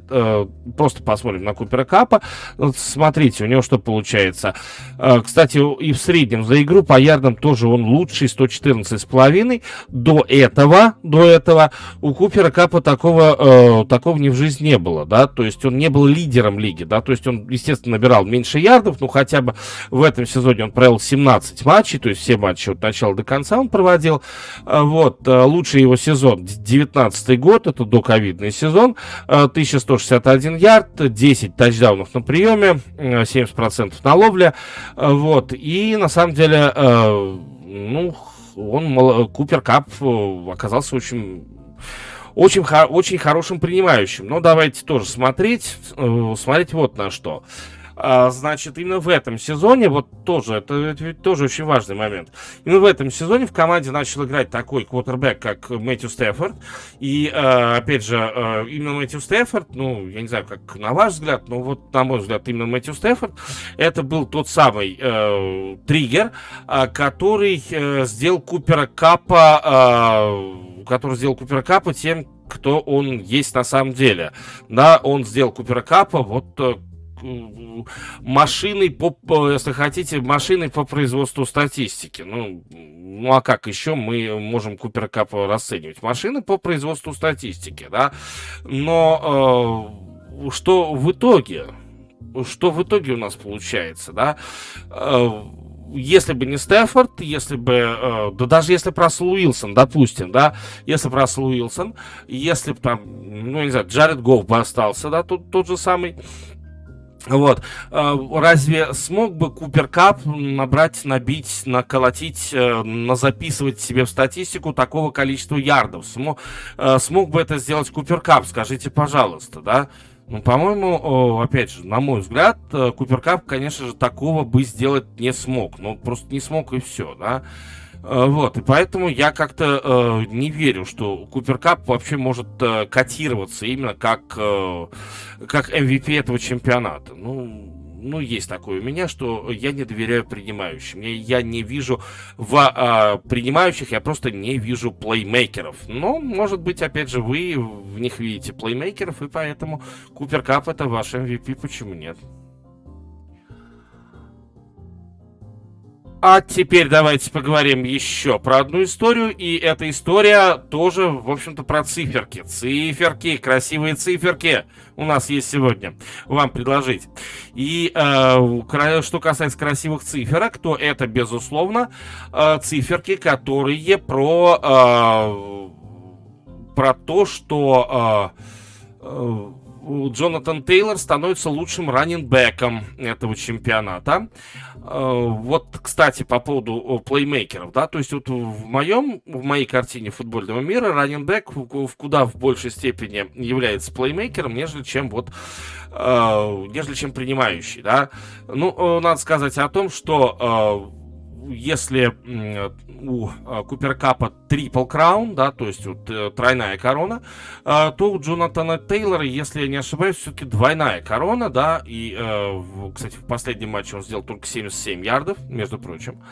A: просто посмотрим на Купера Капа. Вот, смотрите, у него что получается. А, кстати, и в среднем за игру по ярдам тоже он лучший, 114,5. До этого, до этого у Купера Капа такого, э, такого ни в жизни не было, да, то есть он не был лидером лиги, да, то есть он, естественно, набирал меньше ярдов, но хотя бы в этом сезоне он провел 17 матчей, то есть все матчи от начала до конца он проводил. А, вот, э, лучший его сезон, 19 год, это доковидный сезон, 1161 э, ярд, 10 тачдаунов на приеме, 70% на ловле. Э, вот. И на самом деле, э, ну, он, Купер Кап э, оказался очень очень, очень хорошим принимающим. Но давайте тоже смотреть, смотреть вот на что. А, значит, именно в этом сезоне, вот тоже, это, это тоже очень важный момент. Именно в этом сезоне в команде начал играть такой квотербек, как Мэтью Стефорд. И, э, опять же, э, именно Мэтью Стефорд, ну, я не знаю, как на ваш взгляд, но вот, на мой взгляд, именно Мэтью Стефорд, это был тот самый э, триггер, который э, сделал Купера Капа, э, который сделал Купера Капа тем, кто он есть на самом деле. Да, он сделал Купера Капа вот э, машиной по, если хотите, машиной по производству статистики. Ну, ну а как еще мы можем Купер Кап расценивать? Машины по производству статистики, да. Но э, что в итоге? Что в итоге у нас получается, да? Э, если бы не Стефорд, если бы, э, да даже если бы Рассел Уилсон, допустим, да, если бы Рассел Уилсон, если бы там, ну, не знаю, Джаред Гофф бы остался, да, тот, тот же самый, вот. А, разве смог бы Купер Кап набрать, набить, наколотить, э, назаписывать себе в статистику такого количества ярдов? Смог, э, смог бы это сделать Купер Кап? Скажите, пожалуйста, да? Ну, по-моему, опять же, на мой взгляд, э, Купер Кап, конечно же, такого бы сделать не смог. Ну, просто не смог и все, да? Э, вот, и поэтому я как-то э, не верю, что Купер Кап вообще может э, котироваться именно как, э, как MVP этого чемпионата. Ну, ну, есть такое у меня, что я не доверяю принимающим. Я, я не вижу в а, принимающих, я просто не вижу плеймейкеров. Но, может быть, опять же, вы в них видите плеймейкеров, и поэтому Купер Кап это ваш MVP, почему нет? А теперь давайте поговорим еще про одну историю. И эта история тоже, в общем-то, про циферки. Циферки, красивые циферки у нас есть сегодня вам предложить. И э, что касается красивых циферок, то это, безусловно, э, циферки, которые про, э, про то, что... Э, э, Джонатан Тейлор становится лучшим раннинбеком этого чемпионата. Э, вот, кстати, по поводу плеймейкеров, да, то есть вот в моем, в моей картине футбольного мира раненбэк в, куда в большей степени является плеймейкером, нежели чем вот, э, нежели чем принимающий, да. Ну, э, надо сказать о том, что если у а, Купер Капа трипл краун, да, то есть вот э, тройная корона, а, то у Джонатана Тейлора, если я не ошибаюсь, все-таки двойная корона, да, и, э, кстати, в последнем матче он сделал только 77 ярдов, между прочим.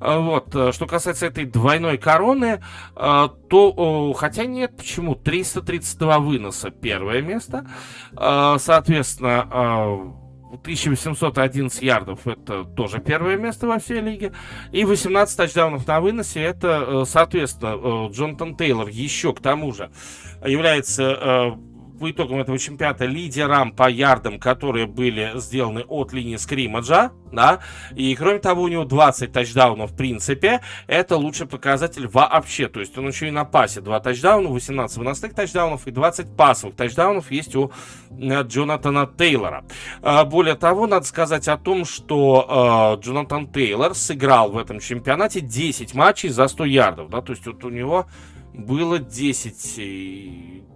A: А, вот, э, что касается этой двойной короны, то, хотя нет, почему, 332 выноса первое место, соответственно, 1811 ярдов это тоже первое место во всей лиге. И 18 тачдаунов на выносе это, э, соответственно, э, Джонатан Тейлор еще к тому же является э, по итогам этого чемпионата лидерам по ярдам, которые были сделаны от линии скриммаджа, да, и кроме того у него 20 тачдаунов в принципе, это лучший показатель вообще, то есть он еще и на пасе 2 тачдауна, 18 выносных тачдаунов и 20 пасовых тачдаунов есть у э, Джонатана Тейлора. А, более того, надо сказать о том, что э, Джонатан Тейлор сыграл в этом чемпионате 10 матчей за 100 ярдов, да, то есть вот у него было 10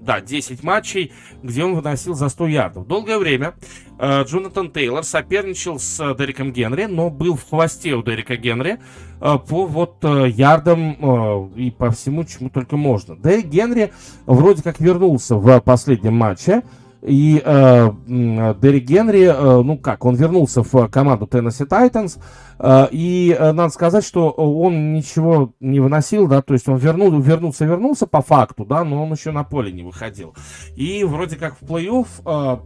A: да, 10 матчей, где он выносил за 100 ярдов. Долгое время э, Джонатан Тейлор соперничал с э, Дереком Генри, но был в хвосте у Дерека Генри э, по вот э, ярдам э, и по всему, чему только можно. Дерек Генри вроде как вернулся в последнем матче, и э, Дерек Генри, э, ну как, он вернулся в команду Tennessee Titans, э, и э, надо сказать, что он ничего не выносил, да, то есть он вернул, вернулся, вернулся по факту, да, но он еще на поле не выходил. И вроде как в плей-офф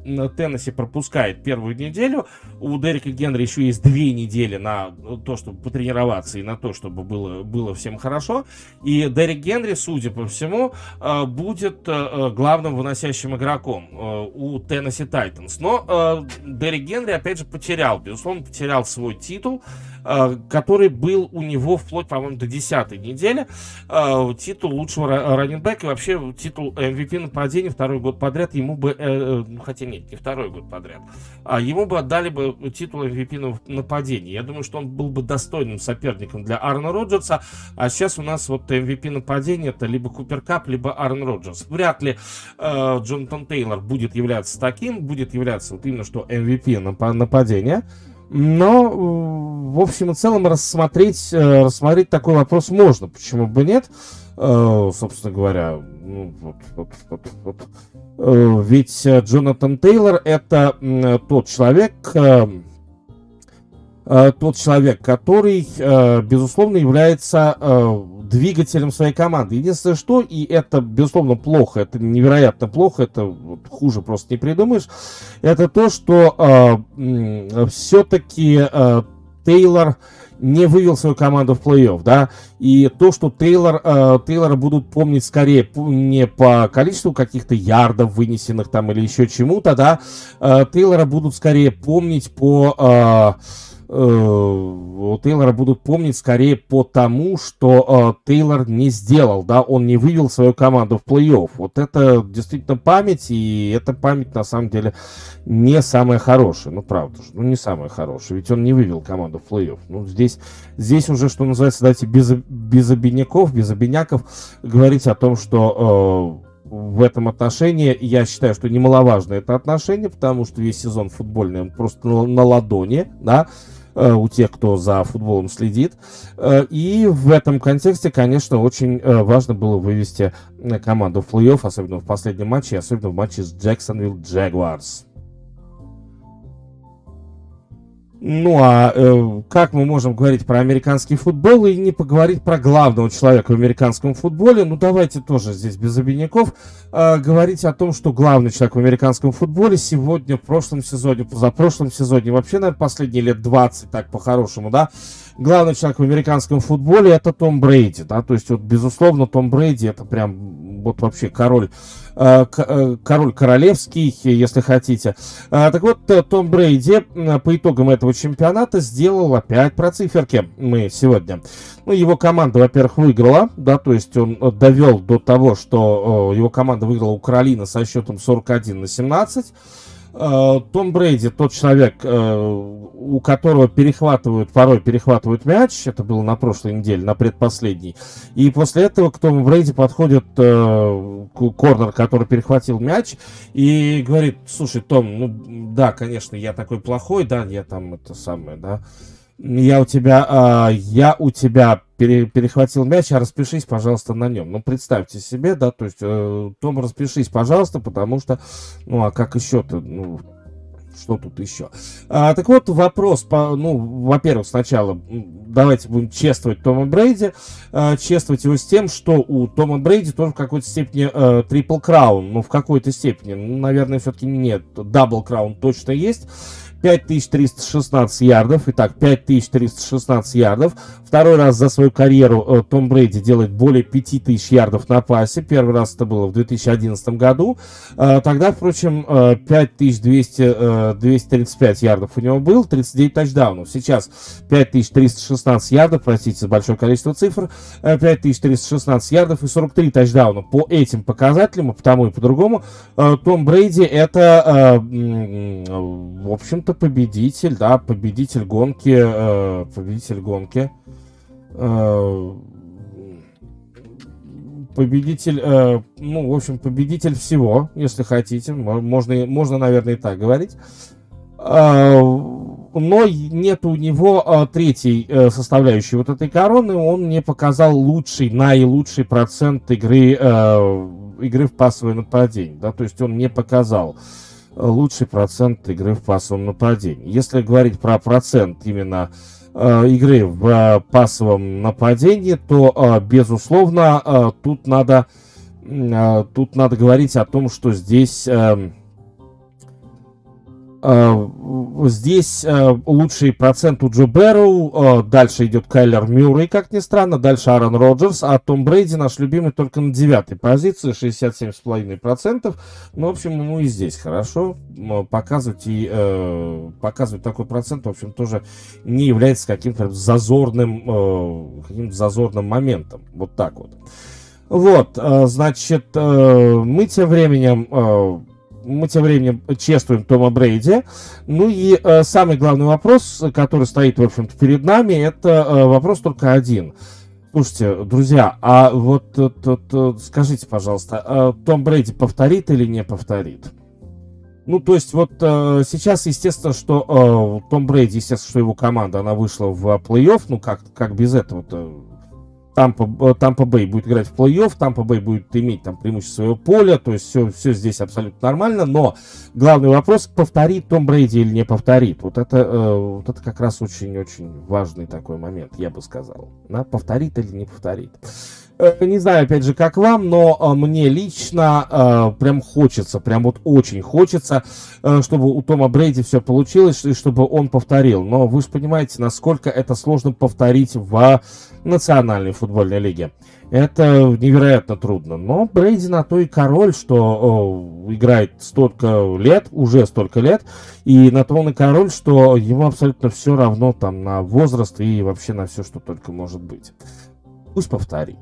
A: э, Теннесси пропускает первую неделю, у Дерека Генри еще есть две недели на то, чтобы потренироваться и на то, чтобы было, было всем хорошо, и Дерек Генри, судя по всему, э, будет э, главным выносящим игроком у Теннесси Тайтанс. Но э, Дерек Генри, опять же, потерял, безусловно, потерял свой титул. Э, который был у него вплоть, по-моему, до 10 недели. Э, титул лучшего раненбека и вообще титул MVP нападения второй год подряд ему бы, э, хотя нет, не второй год подряд, а ему бы отдали бы титул MVP нападения. Я думаю, что он был бы достойным соперником для Аарона Роджерса, а сейчас у нас вот MVP нападения это либо Купер Кап, либо Аарон Роджерс. Вряд ли Джонатан Тейлор будет являться таким, будет являться вот именно что MVP нападения. Но, в общем и целом, рассмотреть, э, рассмотреть такой вопрос можно. Почему бы нет? Э, собственно говоря, ну. Э, ведь Джонатан Тейлор это тот человек, тот человек, который, безусловно, является двигателем своей команды. Единственное, что, и это, безусловно, плохо, это невероятно плохо, это вот, хуже просто не придумаешь, это то, что э, все-таки э, Тейлор не вывел свою команду в плей-офф, да, и то, что Тейлор, э, Тейлора будут помнить скорее не по количеству каких-то ярдов вынесенных там или еще чему-то, да, э, Тейлора будут скорее помнить по... Э, Тейлора будут помнить скорее по тому, что э, Тейлор не сделал, да, он не вывел свою команду в плей-офф. Вот это действительно память, и эта память на самом деле не самая хорошая, ну правда же, ну не самая хорошая, ведь он не вывел команду в плей-офф. Ну здесь, здесь уже, что называется, давайте без, без обиняков, без обиняков говорить о том, что э, в этом отношении. Я считаю, что немаловажно это отношение, потому что весь сезон футбольный, он просто на, ладони, да, Э, у тех, кто за футболом следит. Э, и в этом контексте, конечно, очень э, важно было вывести команду в плей-офф, особенно в последнем матче, особенно в матче с Джексонвилл Джагуарс. Ну а э, как мы можем говорить про американский футбол и не поговорить про главного человека в американском футболе? Ну давайте тоже здесь без обиняков э, говорить о том, что главный человек в американском футболе сегодня, в прошлом сезоне, позапрошлом сезоне, вообще, наверное, последние лет 20, так по-хорошему, да, главный человек в американском футболе это Том Брейди, да, то есть вот, безусловно, Том Брейди это прям вот вообще король Э, э, король королевский, если хотите. Э, так вот, Том Брейди по итогам этого чемпионата сделал опять про циферки мы сегодня. Ну, его команда, во-первых, выиграла, да, то есть он довел до того, что его команда выиграла у Каролины со счетом 41 на 17. Э, Том Брейди, тот человек, э, у которого перехватывают, порой перехватывают мяч, это было на прошлой неделе, на предпоследней, и после этого к Тому Брейди подходит э, корнер, который перехватил мяч, и говорит, слушай, Том, ну да, конечно, я такой плохой, да, я там это самое, да, я у тебя, э, я у тебя пере, перехватил мяч, а распишись, пожалуйста, на нем. Ну, представьте себе, да, то есть, э, Том, распишись, пожалуйста, потому что, ну, а как еще-то, ну, что тут еще? А, так вот, вопрос, по, ну, во-первых, сначала давайте будем чествовать Тома Брейди, а, чествовать его с тем, что у Тома Брейди тоже в какой-то степени triple crown, ну, в какой-то степени, ну, наверное, все-таки нет, double crown точно есть, 5316 ярдов. Итак, 5316 ярдов. Второй раз за свою карьеру э, Том Брейди делает более 5000 ярдов на пасе. Первый раз это было в 2011 году. Э, тогда, впрочем, э, 5235 э, ярдов у него был, 39 тачдаунов. Сейчас 5316 ярдов, простите за большое количество цифр, 5316 э, ярдов и 43 тачдауна. По этим показателям, по тому и по другому, Том Брейди это, в общем-то, победитель, да, победитель гонки, э, победитель гонки, э, победитель, э, ну, в общем, победитель всего, если хотите, можно, можно, наверное, и так говорить. Э, но нет у него э, третьей э, составляющей вот этой короны, он не показал лучший, наилучший процент игры, э, игры в пассовое нападение, да, то есть он не показал лучший процент игры в пассовом нападении. Если говорить про процент именно э, игры в э, пассовом нападении, то, э, безусловно, тут надо тут надо говорить о том, что здесь э, Э, здесь э, лучший процент у Джо Берроу, э, дальше идет Кайлер Мюррей, как ни странно, дальше Аарон Роджерс, а Том Брейди наш любимый только на девятой позиции, 67,5%. Ну, в общем, ему и здесь хорошо показывать и показывать такой процент, в общем, тоже не является каким-то зазорным, каким-то зазорным моментом. Вот так вот. Вот, значит, мы тем временем мы тем временем чествуем Тома Брейди. Ну и э, самый главный вопрос, который стоит, в общем-то, перед нами, это э, вопрос только один. Слушайте, друзья, а вот, вот, вот скажите, пожалуйста, э, Том Брейди повторит или не повторит? Ну, то есть вот э, сейчас, естественно, что э, Том Брейди, естественно, что его команда, она вышла в плей-офф, ну, как, как без этого-то? Тампа, э, Тампа Бэй будет играть в плей-офф, Тампа Бэй будет иметь там преимущество своего поля, то есть все, все здесь абсолютно нормально, но главный вопрос, повторит Том Брейди или не повторит. Вот это, э, вот это как раз очень-очень важный такой момент, я бы сказал. Да? Повторит или не повторит. Э, не знаю, опять же, как вам, но э, мне лично э, прям хочется, прям вот очень хочется, э, чтобы у Тома Брейди все получилось, и чтобы он повторил. Но вы же понимаете, насколько это сложно повторить в национальной футбольной лиге. Это невероятно трудно. Но Брейди на то и король, что э, играет столько лет, уже столько лет, и на то он и король, что ему абсолютно все равно там на возраст и вообще на все, что только может быть. Пусть повторит.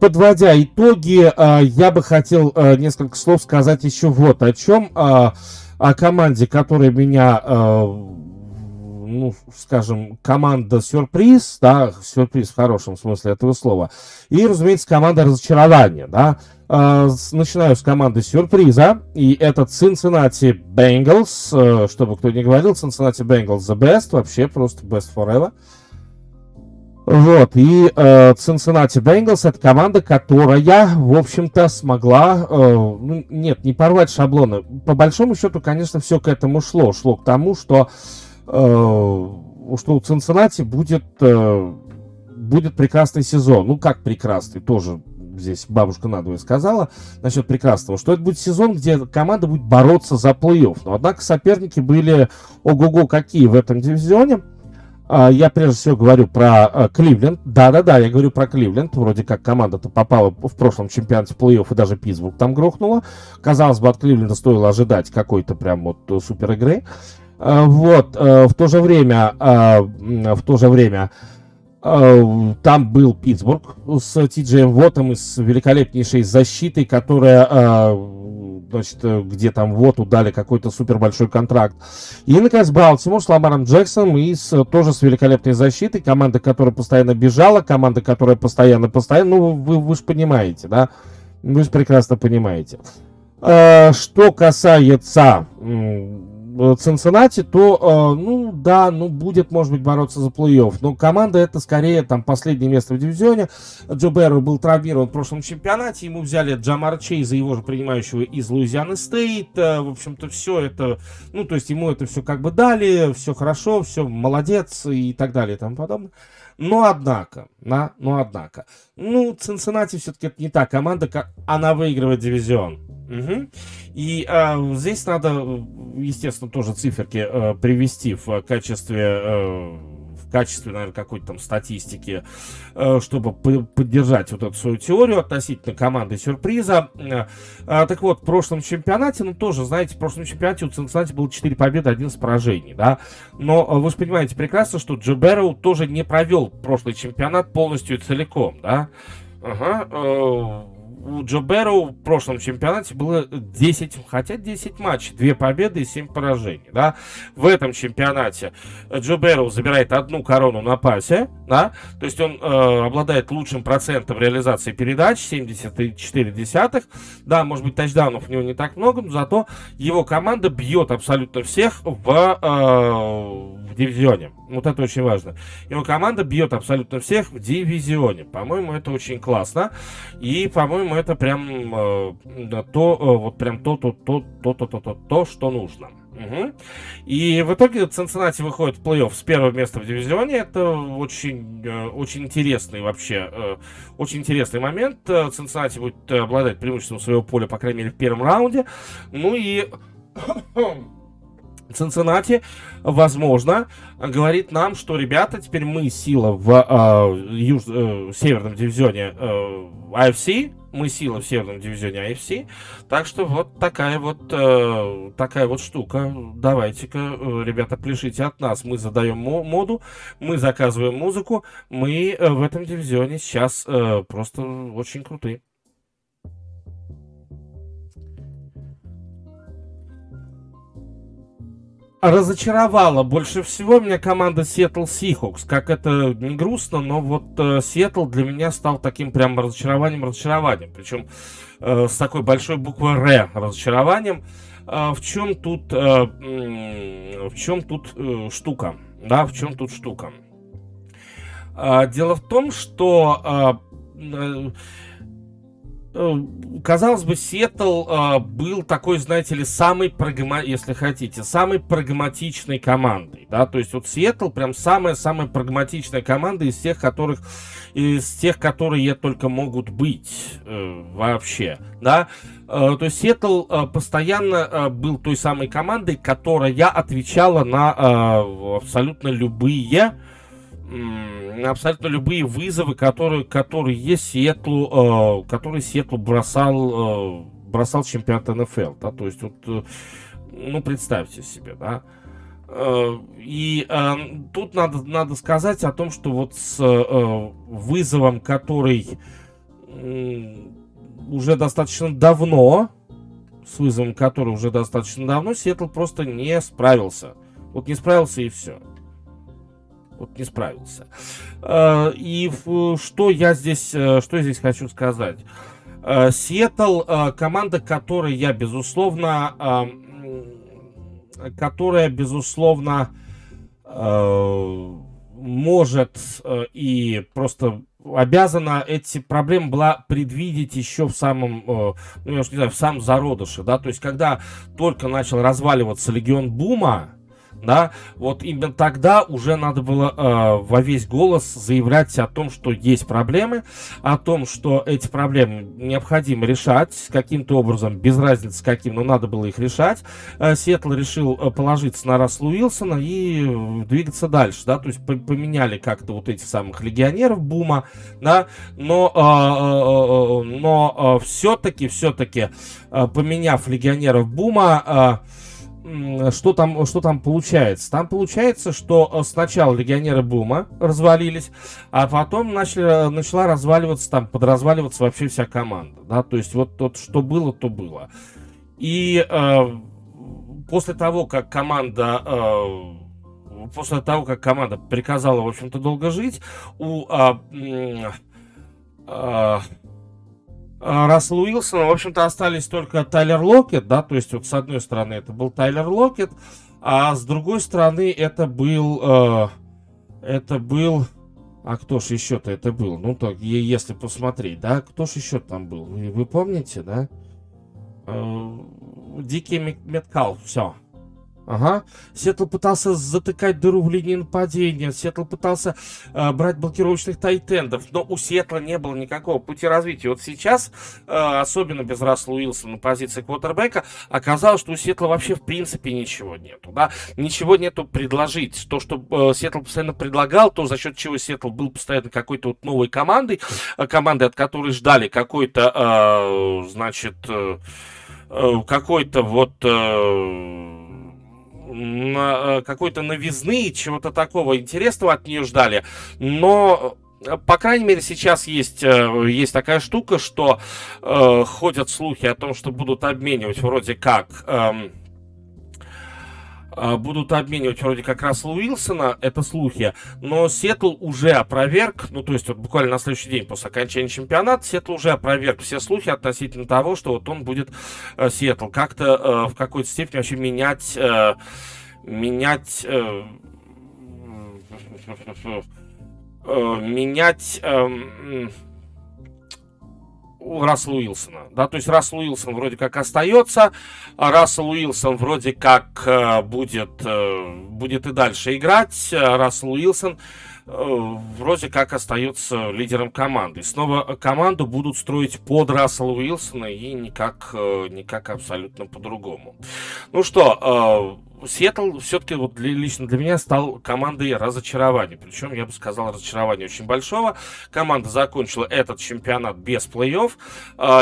A: Подводя итоги, э, я бы хотел э, несколько слов сказать еще вот о чем. О команде, которая меня, ну, скажем, команда сюрприз, да, сюрприз в хорошем смысле этого слова. И, разумеется, команда разочарования, да. Начинаю с команды сюрприза, и это Cincinnati Bengals, чтобы кто не говорил, Cincinnati Bengals the best, вообще просто best forever. Вот, и э, Cincinnati Bengals это команда, которая, в общем-то, смогла, э, ну, нет, не порвать шаблоны. По большому счету, конечно, все к этому шло. Шло к тому, что, э, что у Cincinnati будет, э, будет прекрасный сезон. Ну, как прекрасный, тоже здесь бабушка надвое сказала насчет прекрасного, что это будет сезон, где команда будет бороться за плей-офф. Но, однако, соперники были ого-го какие в этом дивизионе. А, я прежде всего говорю про а, Кливленд. Да-да-да, я говорю про Кливленд. Вроде как команда-то попала в прошлом чемпионате плей-офф и даже Питтсбург там грохнула. Казалось бы, от Кливленда стоило ожидать какой-то прям вот э, супер игры. А, вот, э, в то же время, в то же время там был Питтсбург с Ти Джеем Вотом и с великолепнейшей защитой, которая значит, э, где там вот удали какой-то супер большой контракт. И, наконец, Балтимор с Ламаром Джексоном и с, тоже с великолепной защитой. Команда, которая постоянно бежала, команда, которая постоянно, постоянно, ну, вы, вы же понимаете, да? Вы же прекрасно понимаете. Э, что касается Цинциннати, то, э, ну, да, ну, будет, может быть, бороться за плей-офф. Но команда это скорее там последнее место в дивизионе. Джо Берро был травмирован в прошлом чемпионате. Ему взяли Джамар Чейза, его же принимающего из Луизианы Стейт. Э, в общем-то, все это, ну, то есть ему это все как бы дали, все хорошо, все молодец и так далее и тому подобное. Но однако, на, но однако, ну, Цинциннати все-таки это не та команда, как она выигрывает дивизион. Угу. И а, здесь надо, естественно, тоже циферки а, привести в качестве в качестве, наверное, какой-то там статистики, чтобы поддержать вот эту свою теорию относительно команды сюрприза. Так вот, в прошлом чемпионате, ну тоже, знаете, в прошлом чемпионате у Цинциннати было 4 победы, 11 поражений, да. Но вы же понимаете прекрасно, что Джо тоже не провел прошлый чемпионат полностью и целиком, да. Ага у Джо Бэрроу в прошлом чемпионате было 10, хотя 10 матчей, 2 победы и 7 поражений, да. В этом чемпионате Джо Бэрроу забирает одну корону на пасе, да, то есть он э, обладает лучшим процентом реализации передач, 74 да, может быть, тачдаунов у него не так много, но зато его команда бьет абсолютно всех в, э, в дивизионе. Вот это очень важно. Его команда бьет абсолютно всех в дивизионе. По-моему, это очень классно. И, по-моему, это прям э, то, э, вот прям то, то, то, то, то, то, то, то, что нужно. Угу. И в итоге Цинциннати выходит в плей-офф с первого места в дивизионе. Это очень, э, очень интересный вообще, э, очень интересный момент. Цинциннати будет обладать преимуществом своего поля, по крайней мере, в первом раунде. Ну и Цинциннати, возможно, говорит нам, что, ребята, теперь мы сила в э, юж, э, северном дивизионе э, AFC, мы сила в северном дивизионе AFC, так что вот такая вот, э, такая вот штука. Давайте-ка, э, ребята, пляшите от нас. Мы задаем моду, мы заказываем музыку, мы э, в этом дивизионе сейчас э, просто очень крутые. Разочаровала больше всего меня команда Seattle Seahawks. Как это не грустно, но вот э, Сиэтл для меня стал таким прям разочарованием, разочарованием. Причем э, с такой большой буквы Р разочарованием. Э, в чем тут, э, в чем тут э, штука? Да, в чем тут штука? Э, дело в том, что Э, казалось бы, Сиэтл э, был такой, знаете ли, самый прагма... если хотите, самой прагматичной командой, да, то есть вот Сиэтл прям самая-самая прагматичная команда из тех, которых, из тех, которые только могут быть э, вообще, да, э, то есть Сиэтл э, постоянно э, был той самой командой, которая отвечала на э, абсолютно любые абсолютно любые вызовы, которые, которые есть Сиэтлу, э, которые Сиэтлу бросал, э, бросал чемпионат НФЛ, да, то есть вот, э, ну, представьте себе, да, э, и э, тут надо, надо сказать о том, что вот с э, вызовом, который э, уже достаточно давно, с вызовом, который уже достаточно давно, Сиэтл просто не справился. Вот не справился и все вот не справился. Э, и что я здесь, э, что я здесь хочу сказать? Э, Сиэтл, команда, которой я, безусловно, которая, безусловно, может и просто обязана эти проблемы была предвидеть еще в самом, ну, я уж не знаю, в самом зародыше, да, то есть когда только начал разваливаться легион Бума, да, вот именно тогда уже надо было э, во весь голос заявлять о том, что есть проблемы, о том, что эти проблемы необходимо решать каким-то образом, без разницы каким, но надо было их решать. Э, Сиэтл решил э, положиться на Рассела Уилсона и э, двигаться дальше, да, то есть поменяли как-то вот этих самых легионеров Бума, да, но, э, э, э, но э, все-таки, все-таки, э, поменяв легионеров Бума, э, что там, что там получается? Там получается, что э, сначала легионеры Бума развалились, а потом начали, начала разваливаться, там, подразваливаться вообще вся команда. Да? То есть вот, вот что было, то было. И э, после того, как команда... Э, после того, как команда приказала, в общем-то, долго жить, у э, э, а, Рассел Уилсона, в общем-то, остались только Тайлер Локет, да, то есть вот с одной стороны это был Тайлер Локет, а с другой стороны это был, э, это был, а кто ж еще-то это был? Ну, так, если посмотреть, да, кто ж еще там был? Вы, вы помните, да? Э, Ди Кей Меткалф, все. Ага. Сиэтл пытался затыкать дыру в линии нападения. Сиэтл пытался э, брать блокировочных тайтендов. Но у Сиэтла не было никакого пути развития. Вот сейчас, э, особенно без Рассела Уилсона на позиции квотербека, оказалось, что у Сиэтла вообще в принципе ничего нету. Да? Ничего нету предложить. То, что э, Сиэтл постоянно предлагал, то, за счет чего Сиэтл был постоянно какой-то вот новой командой, э, командой, от которой ждали какой-то, э, значит, э, э какой-то вот... Э, какой-то новизны, чего-то такого интересного от нее ждали. Но э, по крайней мере, сейчас есть, э, есть такая штука, что э, ходят слухи о том, что будут обменивать вроде как э, будут обменивать вроде как Рассела Уилсона, это слухи, но Сиэтл уже опроверг, ну то есть вот буквально на следующий день после окончания чемпионата, Сиэтл уже опроверг все слухи относительно того, что вот он будет э, Сиэтл как-то э, в какой-то степени вообще менять, э, менять, э, э, менять э, у Рассела Уилсона. Да, то есть Рассел Уилсон вроде как остается, а Рассел Уилсон вроде как э, будет, э, будет и дальше играть. А Рассел Уилсон э, вроде как остается лидером команды. Снова команду будут строить под Рассела Уилсона и никак, никак абсолютно по-другому. Ну что, Сиэтл все-таки вот для, лично для меня стал командой разочарования. Причем, я бы сказал, разочарования очень большого. Команда закончила этот чемпионат без плей-офф.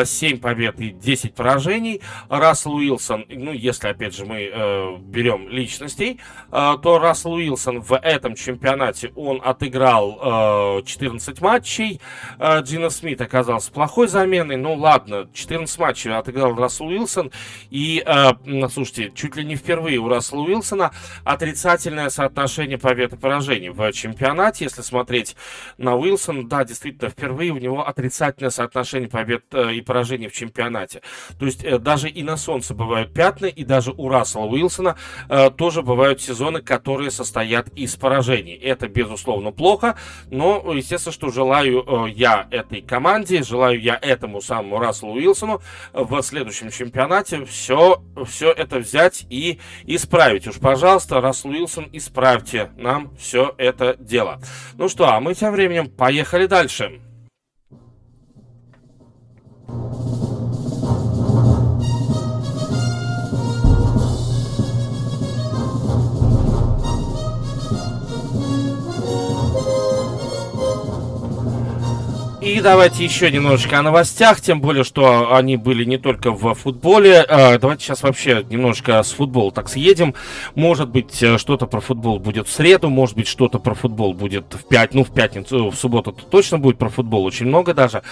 A: 7 а, побед и 10 поражений. Рассел Уилсон, ну, если, опять же, мы э, берем личностей, э, то Рассел Уилсон в этом чемпионате, он отыграл э, 14 матчей. Э, Джина Смит оказался плохой заменой. Ну, ладно, 14 матчей отыграл Рассел Уилсон. И, э, слушайте, чуть ли не впервые у Рассела Рассела Уилсона отрицательное соотношение побед и поражений в чемпионате. Если смотреть на Уилсона, да, действительно, впервые у него отрицательное соотношение побед э, и поражений в чемпионате. То есть э, даже и на солнце бывают пятна, и даже у Рассела Уилсона э, тоже бывают сезоны, которые состоят из поражений. Это, безусловно, плохо, но, естественно, что желаю э, я этой команде, желаю я этому самому Расселу Уилсону в следующем чемпионате все, все это взять и исправить. Уж, пожалуйста, Рассел Уилсон, исправьте нам все это дело. Ну что, а мы тем временем поехали дальше. Давайте еще немножечко о новостях, тем более, что они были не только в футболе. А, давайте сейчас вообще немножко с футбола так съедем. Может быть, э, что-то про футбол будет в среду, может быть, что-то про футбол будет в пять, ну, в пятницу, в субботу -то точно будет про футбол, очень много даже.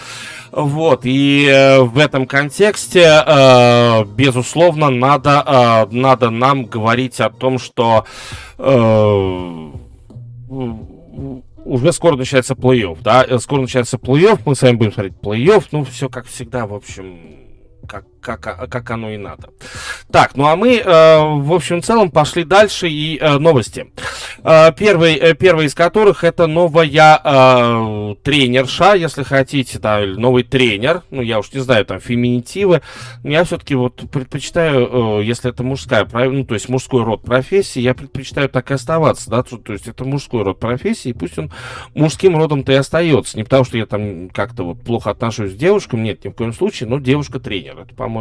A: Вот, и э, в этом контексте, э, безусловно, надо, надо нам говорить о том, что уже скоро начинается плей-офф, да, э, скоро начинается плей-офф, мы с вами будем смотреть плей-офф, ну, все как всегда, в общем, как, как, как оно и надо. Так, ну а мы, э, в общем целом, пошли дальше и э, новости. Э, первый, э, первый из которых это новая э, тренерша, если хотите, да, новый тренер. Ну, я уж не знаю, там, феминитивы. Я все-таки вот предпочитаю, э, если это мужская, ну, то есть мужской род профессии, я предпочитаю так и оставаться, да, то, то есть это мужской род профессии, и пусть он мужским родом-то и остается. Не потому, что я там как-то вот плохо отношусь к девушкам, нет, ни в коем случае, но девушка-тренер. Это, по-моему,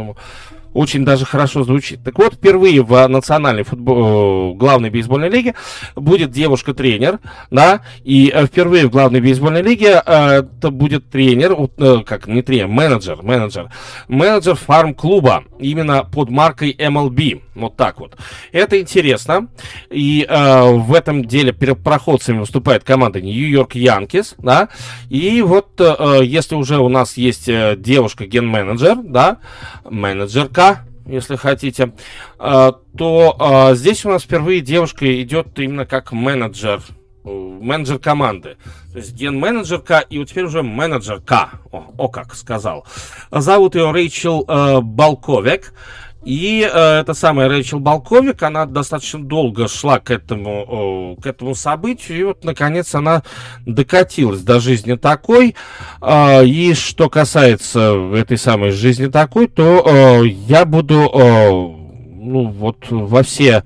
A: очень даже хорошо звучит. Так вот, впервые в национальной футбол, э, главной бейсбольной лиге будет девушка-тренер, да, и э, впервые в главной бейсбольной лиге э, это будет тренер, как не тренер, менеджер, менеджер, менеджер фарм-клуба, именно под маркой MLB, вот так вот. Это интересно, и в этом деле проходцами выступает команда Нью-Йорк Янкис, да, и вот если уже у нас есть девушка-ген-менеджер, да, менеджерка, если хотите, а, то а, здесь у нас впервые девушка идет именно как менеджер, э, менеджер команды. То есть ген-менеджерка и вот теперь уже менеджерка. О, о как сказал. Зовут ее Рэйчел э, Балковек. И э, эта самая Рэйчел Балковик, она достаточно долго шла к этому, э, к этому событию, и вот, наконец, она докатилась до жизни такой. Э, и что касается этой самой жизни такой, то э, я буду, э, ну, вот во все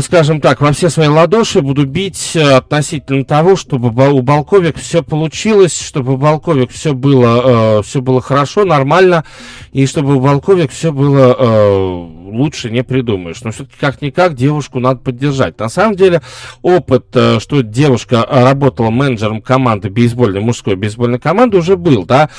A: скажем так, во все свои ладоши буду бить э, относительно того, чтобы у Балковик все получилось, чтобы у Балковик все было, э, все было хорошо, нормально, и чтобы у Балковик все было э, лучше не придумаешь. Но все-таки как-никак девушку надо поддержать. На самом деле опыт, э, что девушка работала менеджером команды бейсбольной, мужской бейсбольной команды уже был, да.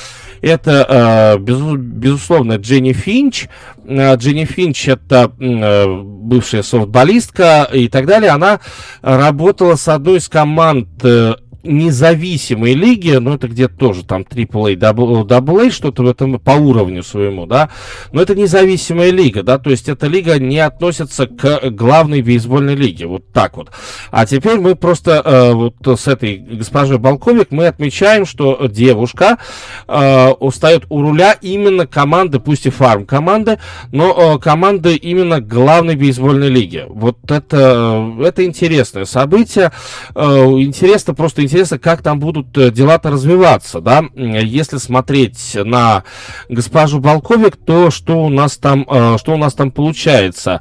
A: Это, э, без, безусловно, Дженни Финч. Э, Дженни Финч это э, бывшая софтболистка и так далее. Она работала с одной из команд э, независимой лиги, ну, это где-то тоже там AAA, AA, что-то в этом по уровню своему, да, но это независимая лига, да, то есть эта лига не относится к главной бейсбольной лиге, вот так вот. А теперь мы просто э, вот с этой госпожой Балковик мы отмечаем, что девушка э, устает у руля именно команды, пусть и фарм команды, но э, команды именно главной бейсбольной лиги. Вот это, э, это интересное событие, э, интересно, просто интересно интересно, как там будут э, дела-то развиваться, да. Если смотреть на госпожу Балковик, то что у нас там, э, что у нас там получается?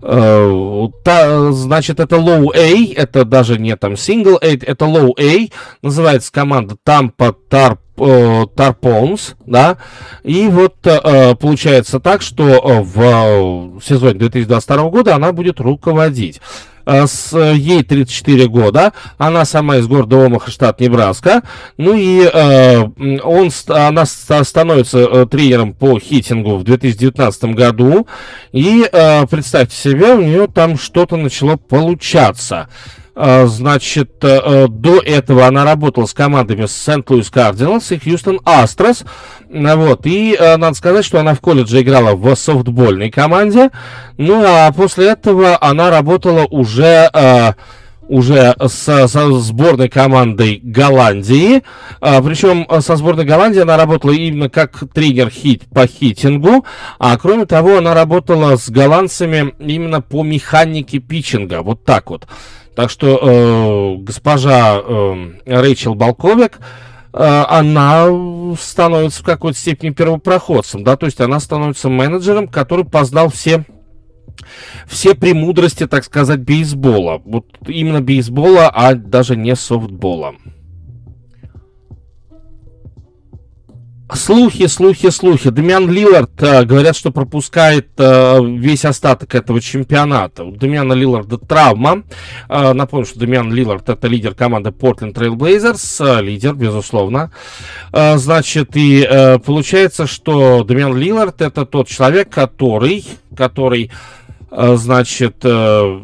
A: Uh, та, значит, это low A, это даже не там single A, это low A, называется команда Tampa Tarp Тарпонс, да, и вот э, получается так, что в сезоне 2022 года она будет руководить. Э, с, э, ей 34 года, она сама из города Омаха, штат Небраска, ну и э, он, она становится э, тренером по хитингу в 2019 году, и э, представьте себе, у нее там что-то начало получаться. А, значит, до этого она работала с командами Сент-Луис Кардиналс и Хьюстон Астрос. Вот. И надо сказать, что она в колледже играла в софтбольной команде. Ну, а после этого она работала уже уже с, со сборной командой Голландии. А, причем со сборной Голландии она работала именно как тренер хит по хитингу. А кроме того, она работала с голландцами именно по механике питчинга. Вот так вот. Так что э, госпожа э, Рэйчел Балковик, э, она становится в какой-то степени первопроходцем, да, то есть она становится менеджером, который познал все все премудрости, так сказать, бейсбола. Вот именно бейсбола, а даже не софтбола. Слухи, слухи, слухи. Демиан Лилард э, говорят, что пропускает э, весь остаток этого чемпионата. У Демиана Лиларда травма. Э, напомню, что Демиан Лилард это лидер команды Portland Trail Blazers. Э, лидер, безусловно. Э, значит, и э, получается, что Демиан Лилард это тот человек, который, который значит, э,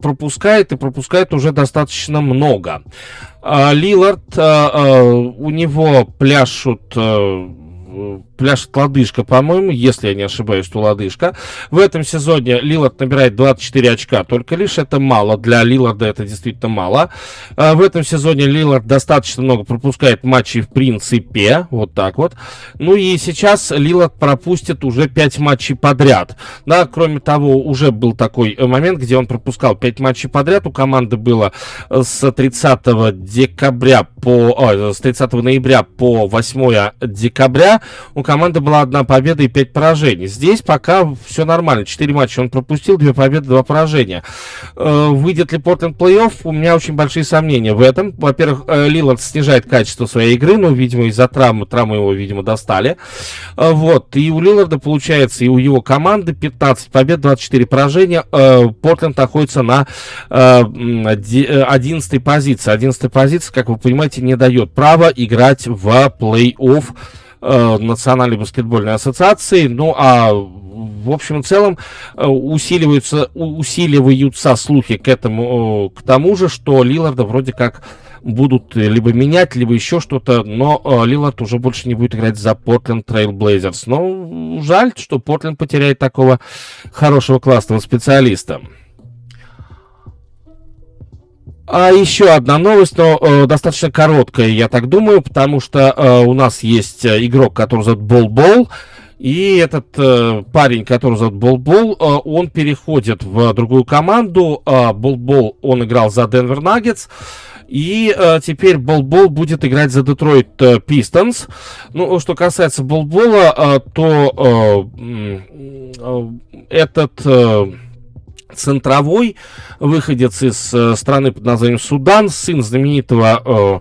A: пропускает и пропускает уже достаточно много. А Лилард, э, у него пляшут пляшет лодыжка, по-моему, если я не ошибаюсь, то лодыжка. В этом сезоне Лилард набирает 24 очка, только лишь это мало. Для Лиларда это действительно мало. А в этом сезоне Лилард достаточно много пропускает матчей в принципе, вот так вот. Ну и сейчас Лилард пропустит уже 5 матчей подряд. Да, кроме того, уже был такой момент, где он пропускал 5 матчей подряд. У команды было с 30 декабря по... О, с 30 ноября по 8 декабря. У команды была одна победа и пять поражений. Здесь пока все нормально. Четыре матча он пропустил, две победы, два поражения. Э, выйдет ли Портленд плей-офф? У меня очень большие сомнения в этом. Во-первых, э, Лиланд снижает качество своей игры, ну, видимо, из-за травмы, травмы его, видимо, достали. Э, вот. И у Лиларда получается, и у его команды 15 побед, 24 поражения. Портленд находится на 11 позиции. 11 позиция, как вы понимаете, не дает права играть в плей-офф э, Национальной баскетбольной ассоциации. Ну а в общем и целом э, усиливаются, усиливаются слухи к этому, к тому же, что Лиларда вроде как будут либо менять, либо еще что-то, но э, Лилард уже больше не будет играть за Портленд Трейл Блейзерс. Но жаль, что Портленд потеряет такого хорошего классного специалиста. А еще одна новость, но э, достаточно короткая, я так думаю, потому что э, у нас есть э, игрок, который зовут Бол-Бол, и этот э, парень, который зовут Бол-Бол, э, он переходит в другую команду. Э, Бол-Бол, он играл за Денвер Наггетс. И э, теперь Бол-Бол будет играть за Детройт э, Пистонс. Ну, что касается Бол-Бола, э, то э, э, этот... Э, центровой, выходец из э, страны под названием Судан, сын знаменитого э,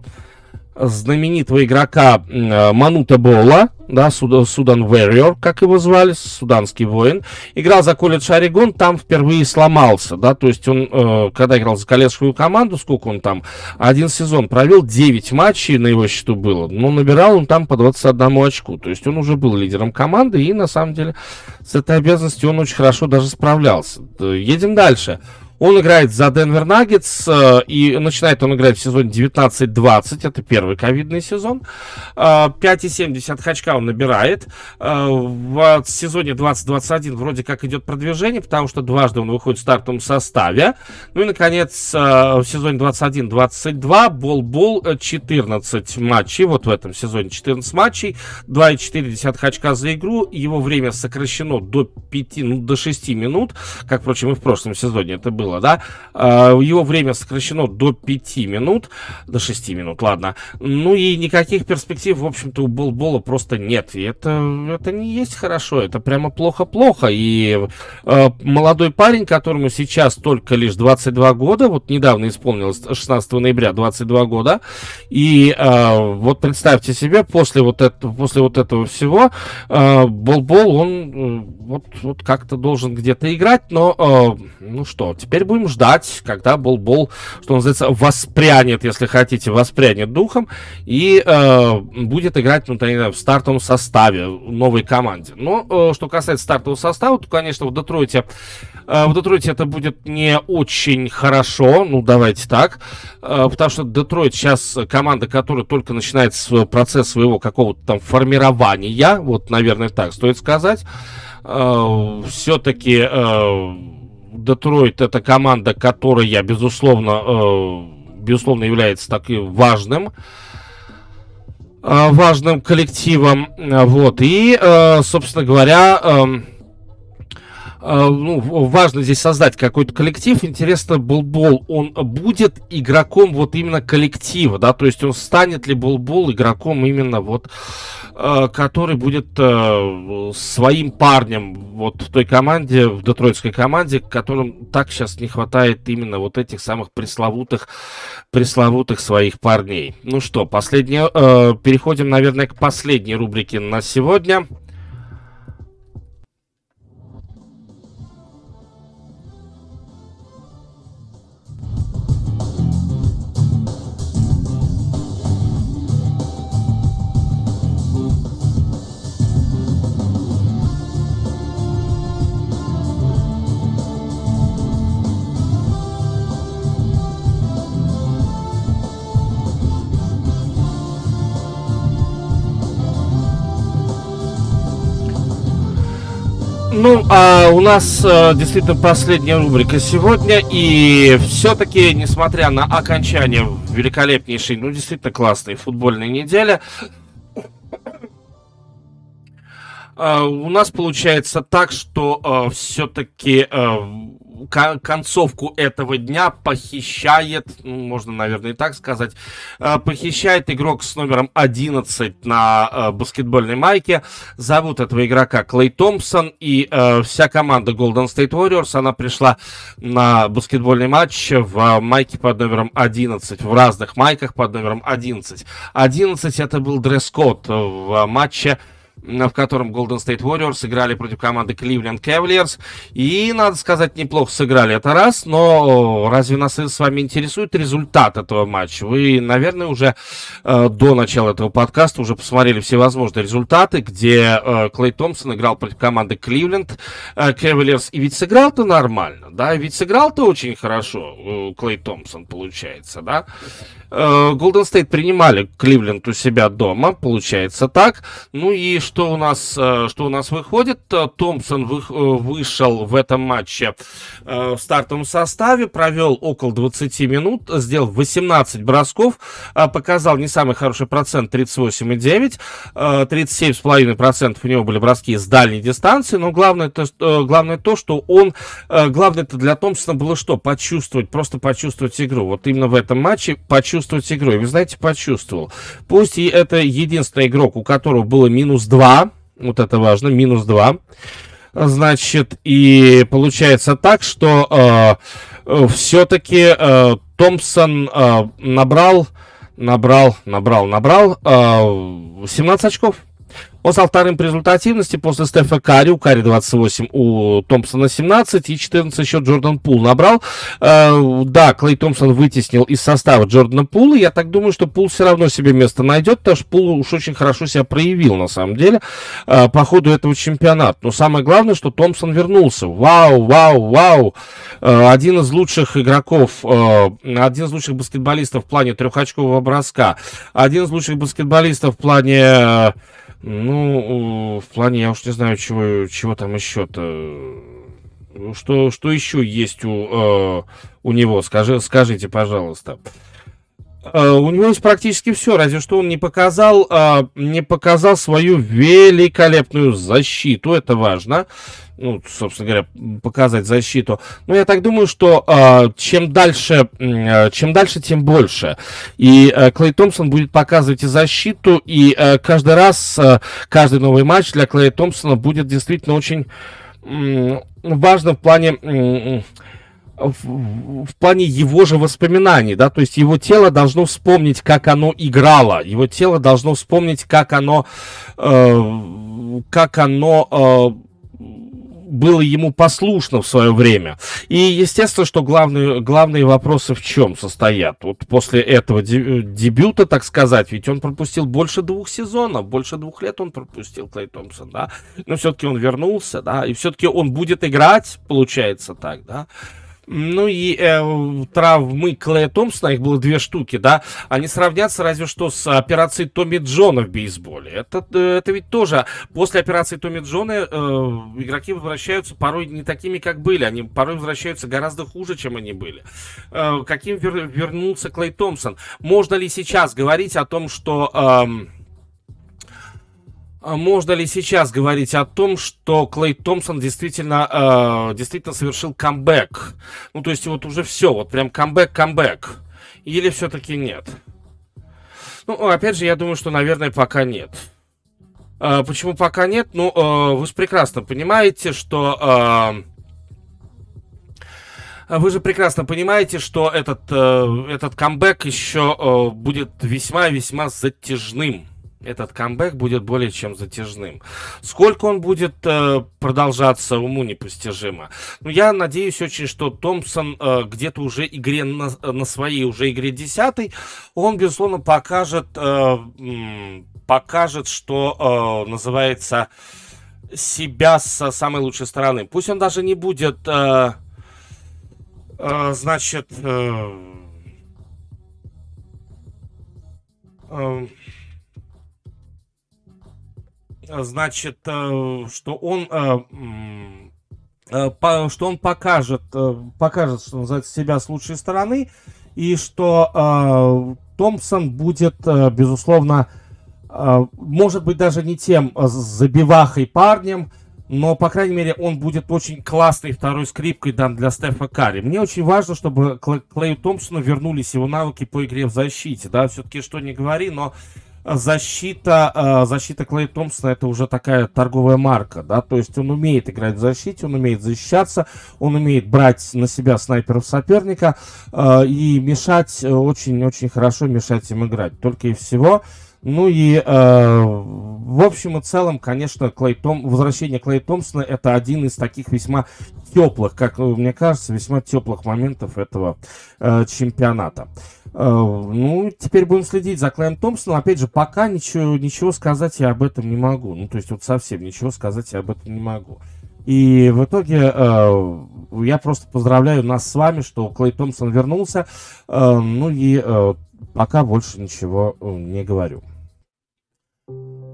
A: знаменитого игрока э, Манута Бола, да, Судан Warrior, как его звали, суданский воин, играл за колледж Орегон, там впервые сломался, да, то есть он, э, когда играл за колледжскую команду, сколько он там, один сезон провел, 9 матчей на его счету было, но набирал он там по 21 очку, то есть он уже был лидером команды, и на самом деле с этой обязанностью он очень хорошо даже справлялся. Едем дальше. Он играет за Денвер Наггетс, э, и начинает он играть в сезоне 19-20, это первый ковидный сезон. 5,7 э, очка он набирает. Э, в сезоне 20-21 вроде как идет продвижение, потому что дважды он выходит в стартовом составе. Ну и, наконец, в сезоне 21-22 бол-бол 14 матчей, вот в этом сезоне 14 матчей, 2,4 очка за игру, его время сокращено до 5, ну, до 6 минут, как, впрочем, и в прошлом сезоне это было было, да, а, его время сокращено до 5 минут, до 6 минут, ладно. Ну и никаких перспектив, в общем-то, у Болбола просто нет. И это, это не есть хорошо, это прямо плохо-плохо. И э, молодой парень, которому сейчас только лишь 22 года, вот недавно исполнилось 16 ноября 22 года, и э, вот представьте себе, после вот, это, после вот этого всего, э, Болбол, он э, вот, вот как-то должен где-то играть, но, э, ну что, теперь теперь будем ждать, когда Болбол, что называется, воспрянет, если хотите, воспрянет духом и э, будет играть ну, в стартовом составе новой команде. Но э, что касается стартового состава, то, конечно, в Детройте, э, в Детройте это будет не очень хорошо, ну давайте так, э, потому что Детройт сейчас команда, которая только начинает процесс своего какого-то там формирования, вот, наверное, так стоит сказать. Э, все-таки э, Детройт это команда, которая, безусловно, э, безусловно является таким важным важным коллективом, вот, и, собственно говоря, эм, ну, важно здесь создать какой-то коллектив. Интересно, Булбол, он будет игроком вот именно коллектива, да, то есть он станет ли Булбол игроком именно вот Э, который будет э, своим парнем вот в той команде, в детройтской команде, которым так сейчас не хватает именно вот этих самых пресловутых, пресловутых своих парней. Ну что, последнее, переходим, наверное, к последней рубрике на сегодня. Ну, а у нас а, действительно последняя рубрика сегодня, и все-таки, несмотря на окончание великолепнейшей, ну, действительно классной футбольной недели, а, у нас получается так, что а, все-таки концовку этого дня похищает, ну, можно, наверное, и так сказать, э, похищает игрок с номером 11 на э, баскетбольной майке. Зовут этого игрока Клей Томпсон, и э, вся команда Golden State Warriors, она пришла на баскетбольный матч в майке под номером 11, в разных майках под номером 11. 11 это был дресс-код в матче в котором Golden State Warriors играли против команды Cleveland Cavaliers. И, надо сказать, неплохо сыграли это раз, но разве нас с вами интересует результат этого матча? Вы, наверное, уже э, до начала этого подкаста уже посмотрели всевозможные результаты, где э, Клей Томпсон играл против команды Cleveland э, Cavaliers. И ведь сыграл-то нормально, да? Ведь сыграл-то очень хорошо э, Клей Томпсон, получается, да? Э, Golden State принимали Кливленд у себя дома, получается так. Ну и что у нас, э, что у нас выходит? Э, Томпсон вы, вышел в этом матче в стартовом составе, провел около 20 минут, сделал 18 бросков, показал не самый хороший процент 38,9, 37,5% у него были броски с дальней дистанции, но главное то, главное то, что он, главное это для Томпсона было что? Почувствовать, просто почувствовать игру. Вот именно в этом матче почувствовать почувствовать игру. И вы знаете, почувствовал. Пусть и это единственный игрок, у которого было минус 2, вот это важно, минус 2. Значит, и получается так, что э, все-таки э, Томпсон э, набрал, набрал, набрал, набрал э, 17 очков. Он стал вторым по результативности после Стефа Карри. У Карри 28, у Томпсона 17 и 14 еще Джордан Пул набрал. Э, да, Клей Томпсон вытеснил из состава Джордана Пула. Я так думаю, что Пул все равно себе место найдет, потому что Пул уж очень хорошо себя проявил на самом деле э, по ходу этого чемпионата. Но самое главное, что Томпсон вернулся. Вау, вау, вау. Э, один из лучших игроков, один из лучших баскетболистов в плане трехочкового броска, один из лучших баскетболистов в плане... ну, в плане, я уж не знаю, чего, чего там еще-то. Что, что еще есть у, э, у него? Скажи, скажите, пожалуйста. Э, у него есть практически все, разве что он не показал, э, не показал свою великолепную защиту. Это важно ну, собственно говоря, показать защиту. Но я так думаю, что э, чем дальше, э, чем дальше, тем больше. И э, Клей Томпсон будет показывать и защиту, и э, каждый раз, каждый новый матч для Клея Томпсона будет действительно очень важно в плане... Э, в, в плане его же воспоминаний, да, то есть его тело должно вспомнить, как оно играло, его тело должно вспомнить, как оно, э, как оно э, было ему послушно в свое время. И естественно, что главные, главные вопросы в чем состоят. Вот после этого дебюта, так сказать, ведь он пропустил больше двух сезонов, больше двух лет он пропустил Клей Томпсон, да. Но все-таки он вернулся, да, и все-таки он будет играть, получается так, да. Ну и э, травмы Клея Томпсона, их было две штуки, да, они сравнятся разве что с операцией Томми Джона в бейсболе. Это, э, это ведь тоже после операции Томми Джона э, игроки возвращаются порой не такими, как были, они порой возвращаются гораздо хуже, чем они были. Э, каким вер, вернулся Клей Томпсон? Можно ли сейчас говорить о том, что... Э, можно ли сейчас говорить о том, что Клей Томпсон действительно, э, действительно совершил камбэк? Ну, то есть вот уже все, вот прям камбэк-камбэк. Или все-таки нет? Ну, опять же, я думаю, что, наверное, пока нет. Э, почему пока нет? Ну, э, вы же прекрасно понимаете, что... Э, вы же прекрасно понимаете, что этот, э, этот камбэк еще э, будет весьма-весьма затяжным этот камбэк будет более чем затяжным. Сколько он будет э, продолжаться, уму непостижимо. Но я надеюсь очень, что Томпсон э, где-то уже игре на, на своей уже игре десятой, он, безусловно, покажет, э, покажет, что э, называется себя с самой лучшей стороны. Пусть он даже не будет, э, э, значит, э, э, значит, э, что он э, э, что он покажет, покажет, что называется, себя с лучшей стороны, и что Томпсон будет, безусловно, может быть, даже не тем забивахой парнем, но, по крайней мере, он будет очень классной второй скрипкой там, для Стефа Карри. Мне очень важно, чтобы Клею Томпсону вернулись его навыки по игре в защите, да, все-таки что не говори, но защита, э, защита Клей Томпсона это уже такая торговая марка, да, то есть он умеет играть в защите, он умеет защищаться, он умеет брать на себя снайперов соперника э, и мешать, очень-очень хорошо мешать им играть, только и всего. Ну и э, в общем и целом, конечно, Клей Том, возвращение Клей Томпсона это один из таких весьма теплых, как мне кажется, весьма теплых моментов этого э, чемпионата. Э, ну, теперь будем следить за Клеем Томпсоном. Опять же, пока ничего, ничего сказать я об этом не могу. Ну, то есть вот совсем ничего сказать я об этом не могу. И в итоге э, я просто поздравляю нас с вами, что Клей Томпсон вернулся. Э, ну и э, пока больше ничего э, не говорю.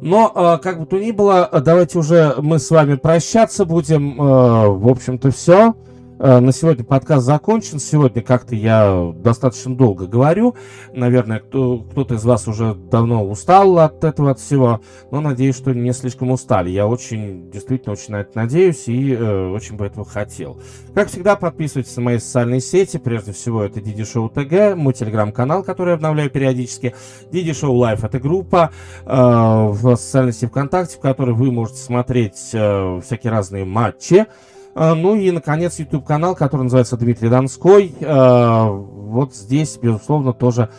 A: Но, э, как бы то ни было, давайте уже мы с вами прощаться будем. Э, в общем-то, все. Э, на сегодня подкаст закончен. Сегодня как-то я достаточно долго говорю. Наверное, кто, кто-то из вас уже давно устал от этого, от всего. Но надеюсь, что не слишком устали. Я очень, действительно, очень на это надеюсь и э, очень бы этого хотел. Как всегда, подписывайтесь на мои социальные сети. Прежде всего, это DD Show TG, мой телеграм-канал, который я обновляю периодически. DD Show Live это группа э, в социальной сети ВКонтакте, в которой вы можете смотреть э, всякие разные матчи. А, ну и, наконец, YouTube-канал, который называется Дмитрий Донской. А, вот здесь, безусловно, тоже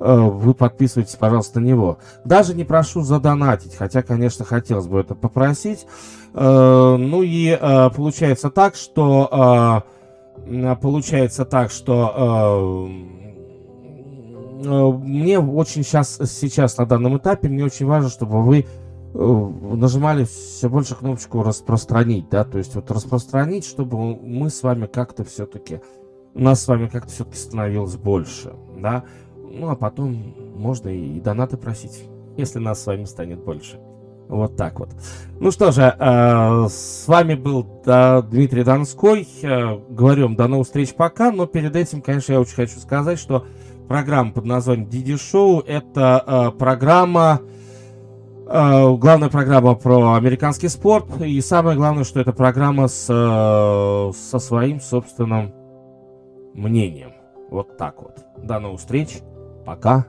A: а, вы подписывайтесь, пожалуйста, на него. Даже не прошу задонатить, хотя, конечно, хотелось бы это попросить. Ну и получается так, что... Получается так, что мне очень сейчас, сейчас на данном этапе, мне очень важно, чтобы вы нажимали все больше кнопочку распространить, да, то есть вот распространить, чтобы мы с вами как-то все-таки, нас с вами как-то все-таки становилось больше, да, ну а потом можно и, донаты просить, если нас с вами станет больше. Вот так вот. Ну что же, э, с вами был да, Дмитрий Донской. Э, говорю вам до новых встреч пока, но перед этим, конечно, я очень хочу сказать, что программа под названием Диди Шоу это э, программа Э, главная программа про американский спорт. И самое главное, что это программа с, э, со своим собственным мнением. Вот так вот. До новых встреч. Пока.